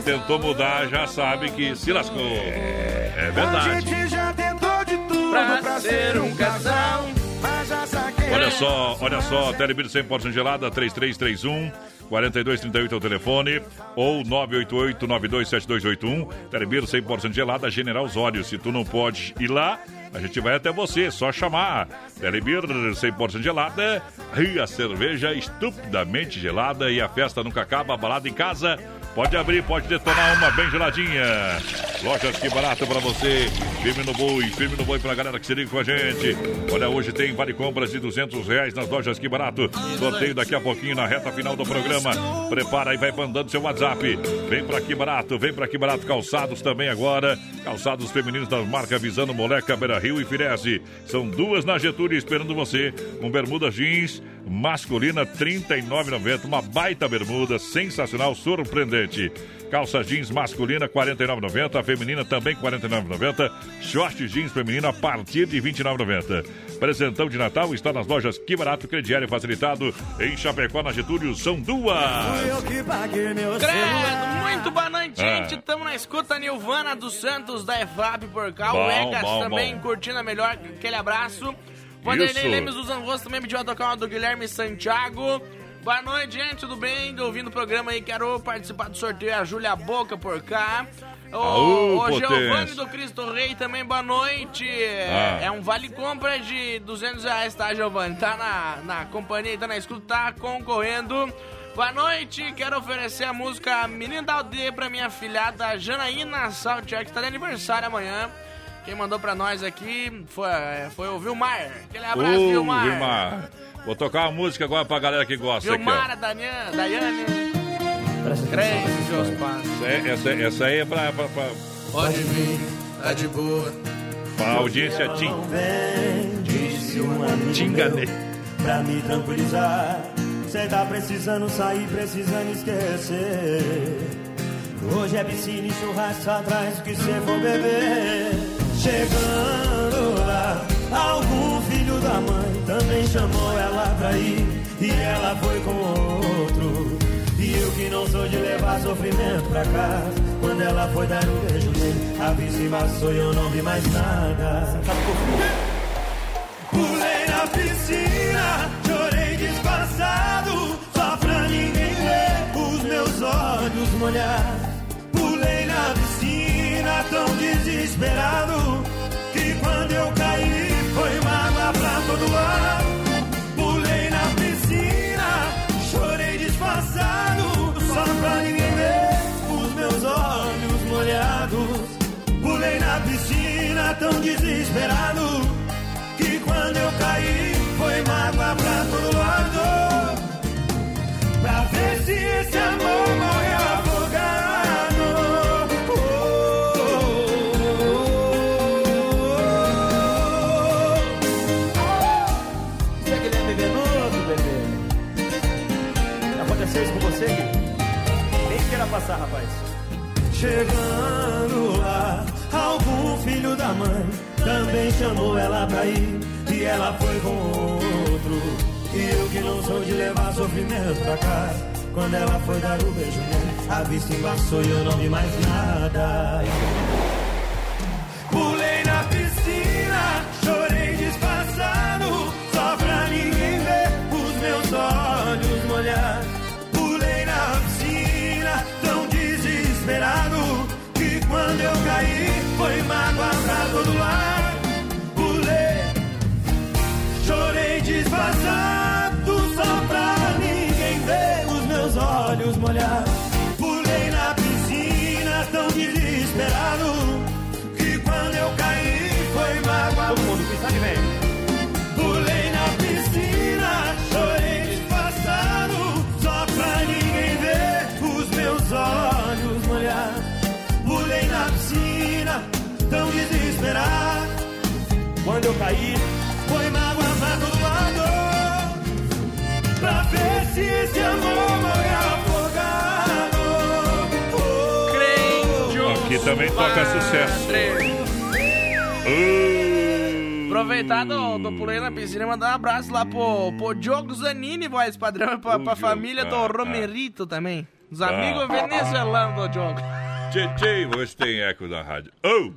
tentou mudar, já sabe que se lascou. É verdade. já tentou de tudo Pra ser um casal. Só, olha só, Telebir 100% gelada, 3331 4238 é o telefone, ou 988 927281 Telebir 100% gelada, General Osório. Se tu não pode ir lá, a gente vai até você, só chamar. Telebir 100% gelada, e a cerveja estupidamente gelada e a festa nunca acaba, balada em casa. Pode abrir, pode detonar uma bem geladinha. Lojas que barato pra você. Firme no boi, firme no boi pra galera que se liga com a gente. Olha, hoje tem vale compras de 200 reais nas lojas que barato. Sorteio daqui a pouquinho na reta final do programa. Prepara e vai mandando seu WhatsApp. Vem pra que barato, vem pra que barato. Calçados também agora. Calçados femininos da marca Visando Moleca, Beira Rio e Firese. São duas na Getúlio esperando você. Com bermuda jeans masculina, R$ 39,90. Uma baita bermuda, sensacional, surpreendente. Calça jeans masculina, R$ 49,90. A feminina também, R$ 49,90. Short jeans feminino a partir de R$ 29,90. Presentão de Natal está nas lojas Que Barato, crediário facilitado. Em Chapecó, na Getúlio, são duas. Credo, muito boa noite, Ah. gente. Estamos na escuta Nilvana dos Santos da EFAP por cá. Bom, o Egas bom, também bom. curtindo a melhor. Aquele abraço. Vanderlei. Lemes dos Anjos também pediu a tocar uma do Guilherme Santiago. Boa noite, gente. Tudo bem? Tô ouvindo o programa aí. Quero participar do sorteio. A Júlia Boca por cá. O, Aô, o Giovanni do Cristo Rei também, boa noite. Ah. É um vale compra de 200 reais, tá, Giovanni? Tá na, na companhia, tá na escuta, tá concorrendo. Boa noite, quero oferecer a música Menina da Aldeia pra minha filhada Janaína Saltier, que tá de aniversário amanhã. Quem mandou pra nós aqui foi, foi o Vilmar. Aquele abraço, Ô, Vilmar. Vilmar. Vou tocar uma música agora pra galera que gosta aqui, ó. Vilmar, a Daniane, Daiane. Crente, Jospar. Essa, é- essa, essa aí é pra, pra, pra, Pode vir, tá de boa. pra audiência Tim. Disse um amigo Te enganei. meu, Pra me tranquilizar Cê tá precisando sair, precisando esquecer Hoje é piscina e churrasco atrás do que cê for beber Chegando lá. Algum filho da mãe também chamou ela pra ir. E ela foi com outro. E eu que não sou de levar sofrimento pra casa. Quando ela foi dar um beijo nele A vista embaçou e eu não vi mais nada. Pulei na piscina, chorei disfarçado, só pra ninguém ver os meus olhos molhados. Na piscina tão desesperado que quando eu caí foi mágoa pra todo lado. Pulei na piscina, chorei disfarçado, só pra ninguém ver os meus olhos molhados. Pulei na piscina tão desesperado que quando eu caí foi mágoa pra todo lado. Pra ver se esse amor morreu passar, rapaz. Chegando lá, algum filho da mãe também chamou ela pra ir. E ela foi com outro. E eu que não sou de levar sofrimento pra casa. Quando ela foi dar o beijo nele, a vista embaçou e eu não vi mais nada. Quando eu caí, foi mágoa pra todo lado. Pra ver se esse amor morreu afogado. Aqui também toca sucesso. Uh, Aproveitar do, do pulei na piscina e mandar um abraço lá pro, pro Diogo Zanini, voz padrão, pra, pra família do ah, Romerito também. Os Ah, amigos ah, venezuelanos do Diogo. Ver se tem eco na rádio. Oh!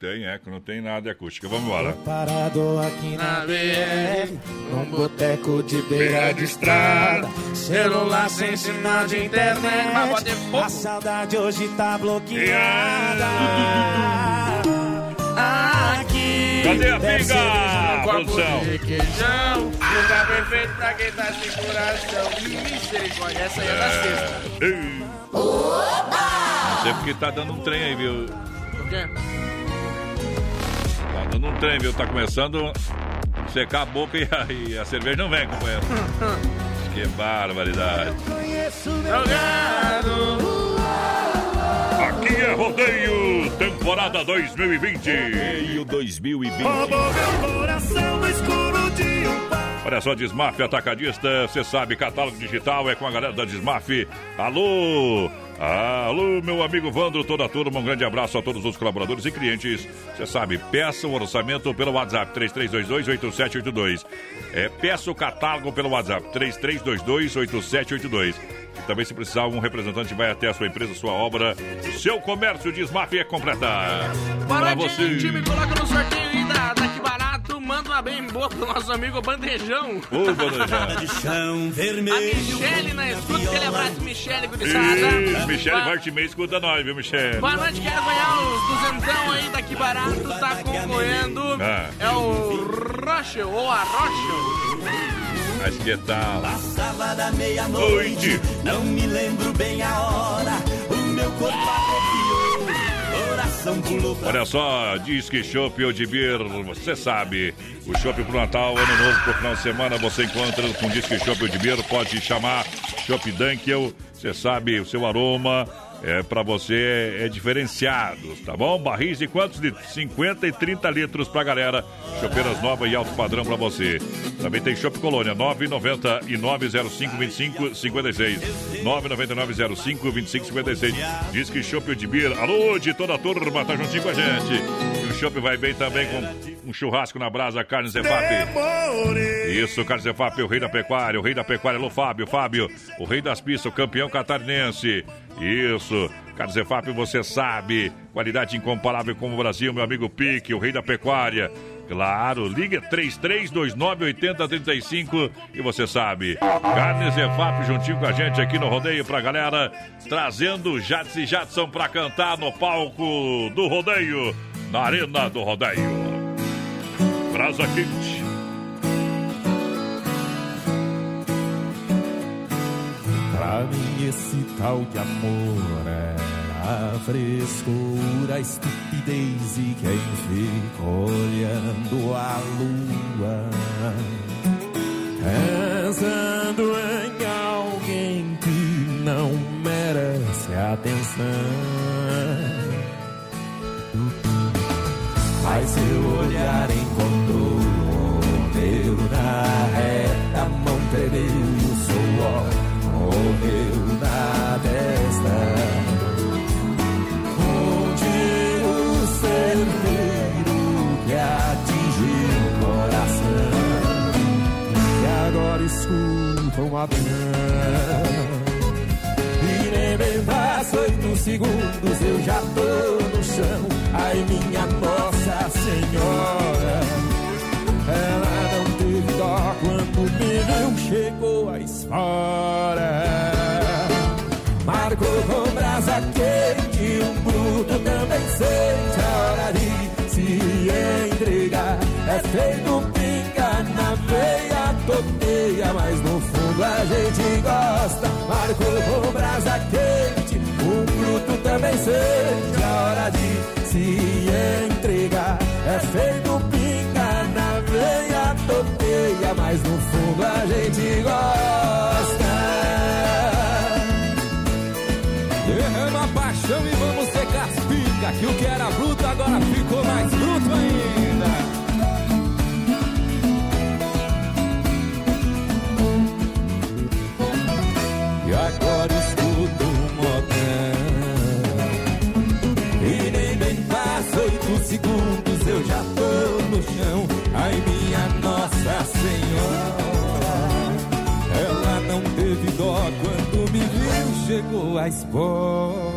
Tem eco, não tem nada de acústica. Vamos embora. Parado aqui na BR, num boteco de beira de estrada. Celular sem sinal de internet. Mas pode fogo. A saudade hoje tá bloqueada. Aqui. Cadê a pinga, produção? de Queijão, lugar perfeito pra quem tá sem coração. Misericórdia, essa aí é da sexta. Você porque tá dando um trem aí, viu? Por quê? Dando um trem, viu? Tá começando a secar a boca e a, e a cerveja não vem, companheiro. que barbaridade. Aqui é Rodeio, temporada 2020. Rodeio 2020. coração no escuro de um Olha só, Desmaf Atacadista, você sabe, catálogo digital é com a galera da Desmaf. Alô! Alô, meu amigo Vandro, toda a turma, um grande abraço a todos os colaboradores e clientes. Você sabe, peça o orçamento pelo WhatsApp 3322-8782. É, peça o catálogo pelo WhatsApp 3322-8782. E também, se precisar, um representante vai até a sua empresa, sua obra. Seu comércio Desmaf é completar. Boa Para você. time. Coloca no sorteio aí da, da Que Barato. Manda uma bem boa pro nosso amigo Bandejão. Ô, Bandejão. de chão A. Michele na escuta. Aquele abraço, Michele, gurizada. Michele Vartimei escuta nós, viu, Michele? Boa noite, quero ganhar os duzentão aí daqui barato, tá concorrendo. Ah. É o Rochel, ou a Rochel. Mas que tal? Passava da meia-noite, não me lembro bem a hora. O meu corpo Olha só, diz que Chopp Odibir, você sabe, o Chopp pro Natal, Ano Novo pro final de semana, você encontra com Disque Chopp Odibir, pode chamar Chopp Dunkel, você sabe, o seu aroma é para você é diferenciado, tá bom? Barris de quantos litros? 50 e 30 litros pra galera, chopeiras novas e alto padrão pra você. Também tem Chopp Colônia, 999052556, 999052556. Diz que Chopp Odibir, alô de toda a turma, tá juntinho com a gente. E o Chopp vai bem também com um churrasco na brasa, carne Zefap. Isso, Carlos Zefap, o rei da pecuária, o rei da pecuária, alô Fábio, Fábio, o rei das pistas, o campeão catarinense. Isso, Carlos Zefap, você sabe, qualidade incomparável como o Brasil, meu amigo Pique, o rei da pecuária. Claro, liga 33298035 e você sabe. Carnes EFAP juntinho com a gente aqui no rodeio pra galera, trazendo Jats e Jadson pra cantar no palco do rodeio, na arena do rodeio. Brasa quente. Pra mim esse tal de amor era a frescura, a estupidez e quem fica olhando a lua. Pensando em alguém que não merece atenção. Mas seu olhar encontrou o meu na reta morreu na testa. Onde o certeiro que atingiu o coração e agora escuta uma dor. E nem passa oito segundos eu já tô no chão. Ai minha Nossa Senhora, viu, chegou a espora. Marcou com brasa quente, um bruto também sente a hora de se entregar. É feito pinga na veia, toteia, mas no fundo a gente gosta. Marcou com brasa quente, um bruto também sente a hora de se entregar. A gente gosta. Derrama a paixão e vamos secar as picas, que o que era bruto agora ficou mais bruto ainda. E agora escuto um modão E nem bem passa oito segundos Eu já tô no chão Ai minha A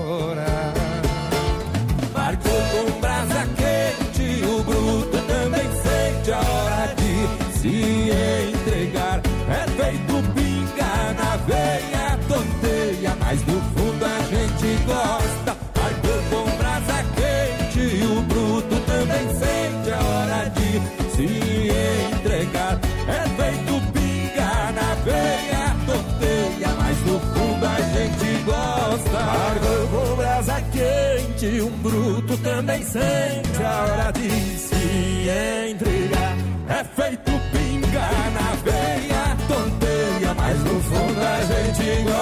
também sente a hora de se entregar É feito pinga na veia Tonteia, mas no fundo a gente gosta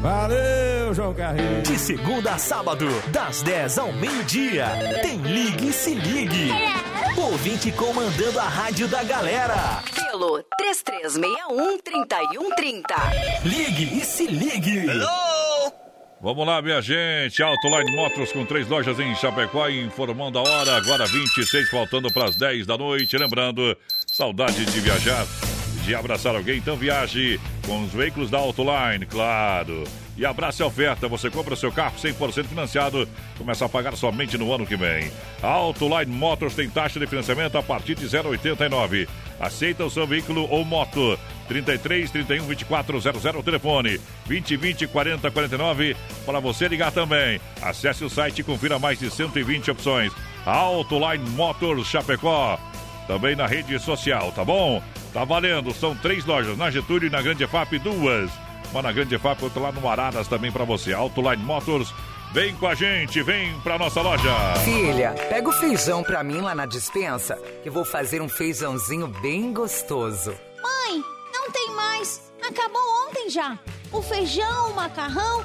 Valeu, João Carreiro De segunda a sábado, das 10 ao meio-dia, tem Ligue e Se Ligue. Ouvinte comandando a rádio da galera. Pelo 3361-3130. Ligue e Se Ligue. Vamos lá, minha gente. Autoline Motors com três lojas em Chapecó, informando a hora, agora 26, faltando para as 10 da noite. Lembrando, saudade de viajar, de abraçar alguém, então viaje com os veículos da Autoline, claro. E abrace a oferta, você compra seu carro 100% financiado, começa a pagar somente no ano que vem. Autoline Motors tem taxa de financiamento a partir de 0,89. Aceita o seu veículo ou moto. 33 31 24 00 telefone 20 20 40 49 para você ligar também. Acesse o site e confira mais de 120 opções. Autoline Motors Chapecó. Também na rede social, tá bom? Tá valendo, são três lojas, na Getúlio e na Grande FAP, duas. Uma na Grande FAP, outra lá no Araras também para você. Autoline Motors, vem com a gente, vem pra nossa loja. Filha, pega o feijão pra mim lá na dispensa, que eu vou fazer um feijãozinho bem gostoso. Mãe, não tem mais. Acabou ontem já. O feijão, o macarrão,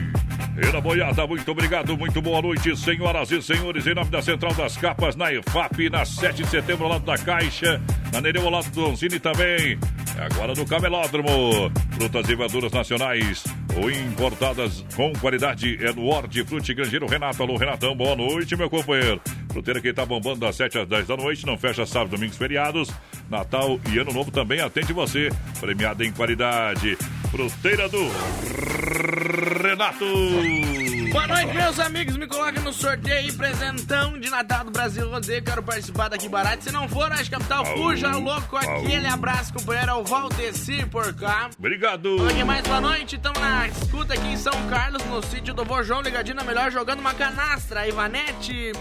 E boiada, muito obrigado, muito boa noite, senhoras e senhores. Em nome da Central das Capas, na EFAP, na 7 de setembro, ao lado da Caixa, na Nereu, ao lado do Donzini também. Agora no Camelódromo. Frutas e verduras nacionais ou importadas com qualidade é no Hortifruti Grangeiro Renato. Alô, Renatão, boa noite, meu companheiro. Fruteira que tá bombando das 7 às 10 da noite, não fecha sábado, domingos, feriados. Natal e Ano Novo também atende você. Premiada em qualidade. Fruteira do Renato. Boa noite, meus amigos. Me coloquem no sorteio presentão de Natal do Brasil Rodeio. Quero participar daqui barato. Se não for, Oeste Capital, fuja louco. Aquele abraço, companheiro, ao Valdeci por cá. Obrigado. Mais boa noite. Estamos na escuta aqui em São Carlos, no sítio do Vojão, ligadinho na melhor, jogando uma canastra. A Ivanete,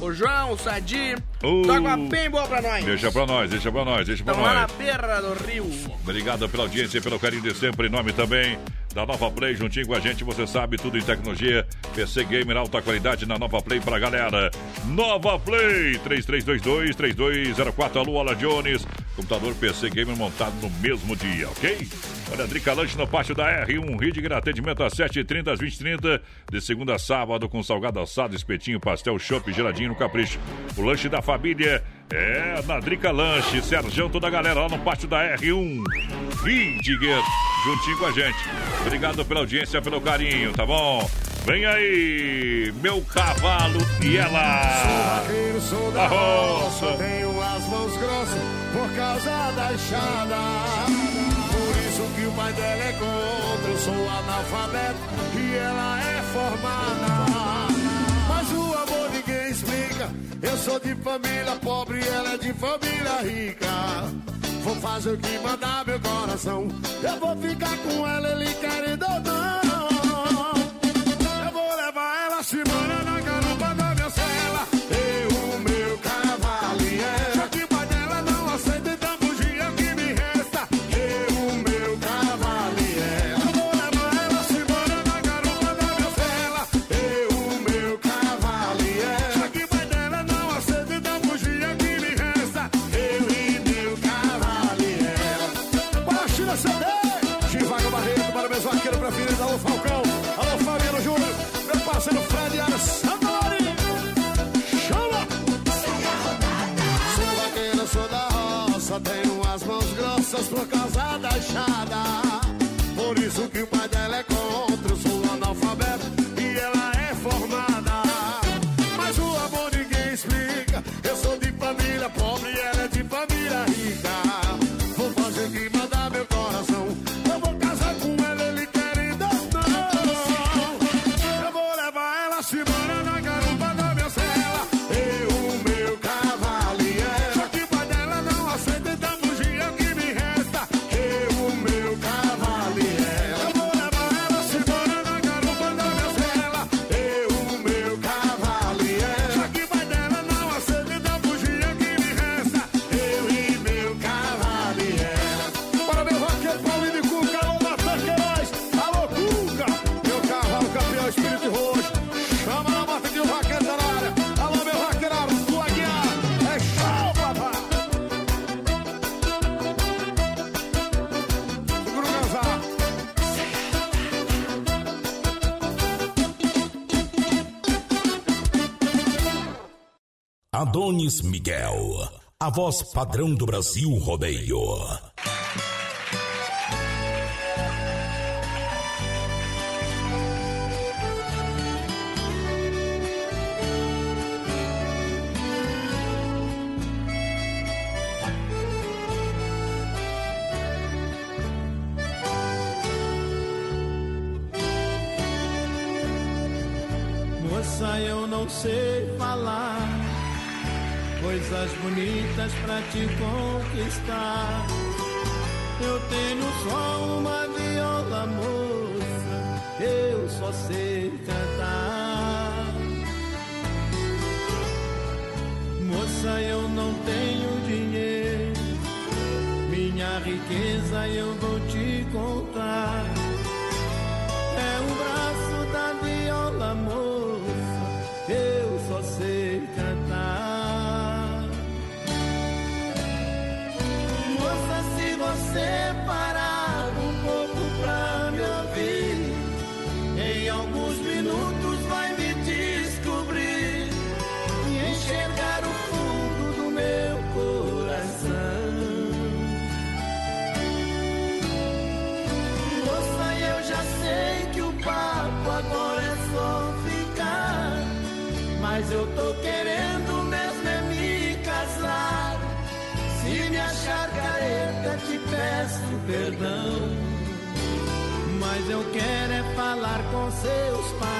o João, o Sadi. Uh. Toca uma bem boa pra nós. Deixa pra nós, deixa pra nós, deixa pra Estamos lá na nós. beira do rio. Obrigado pela audiência e pelo carinho de sempre. Em nome também da Nova Play, juntinho com a gente, você sabe tudo em tecnologia. PC Gamer, alta qualidade na Nova Play pra galera. Nova Play, 3322-3204. Alô, Ala Jones. Computador PC Gamer montado no mesmo dia, ok? Olha, Drica Lanche no pátio da R1, Ridger, atendimento às 7h30, às 20h30, de segunda a sábado, com salgado assado, espetinho, pastel, chopp, geladinho no capricho. O lanche da família é na Drica Lanche, Serjão, toda a galera lá no pátio da R1. Ridger, juntinho com a gente. Obrigado pela audiência, pelo carinho, tá bom? Vem aí, meu cavalo e ela. Sou vaqueiro, sou da roça. tenho as mãos grossas por causa da enxada. Por isso que o pai dela é contra, eu sou analfabeto e ela é formada. Mas o amor ninguém explica, eu sou de família pobre e ela é de família rica. Vou fazer o que mandar meu coração, eu vou ficar com ela, ele querendo ou não. Eu vou levar mãos grossas por causa Adonis Miguel, a voz padrão do Brasil Rodeio. Bonitas pra te conquistar. Eu tenho só eu quero é falar com seus pais,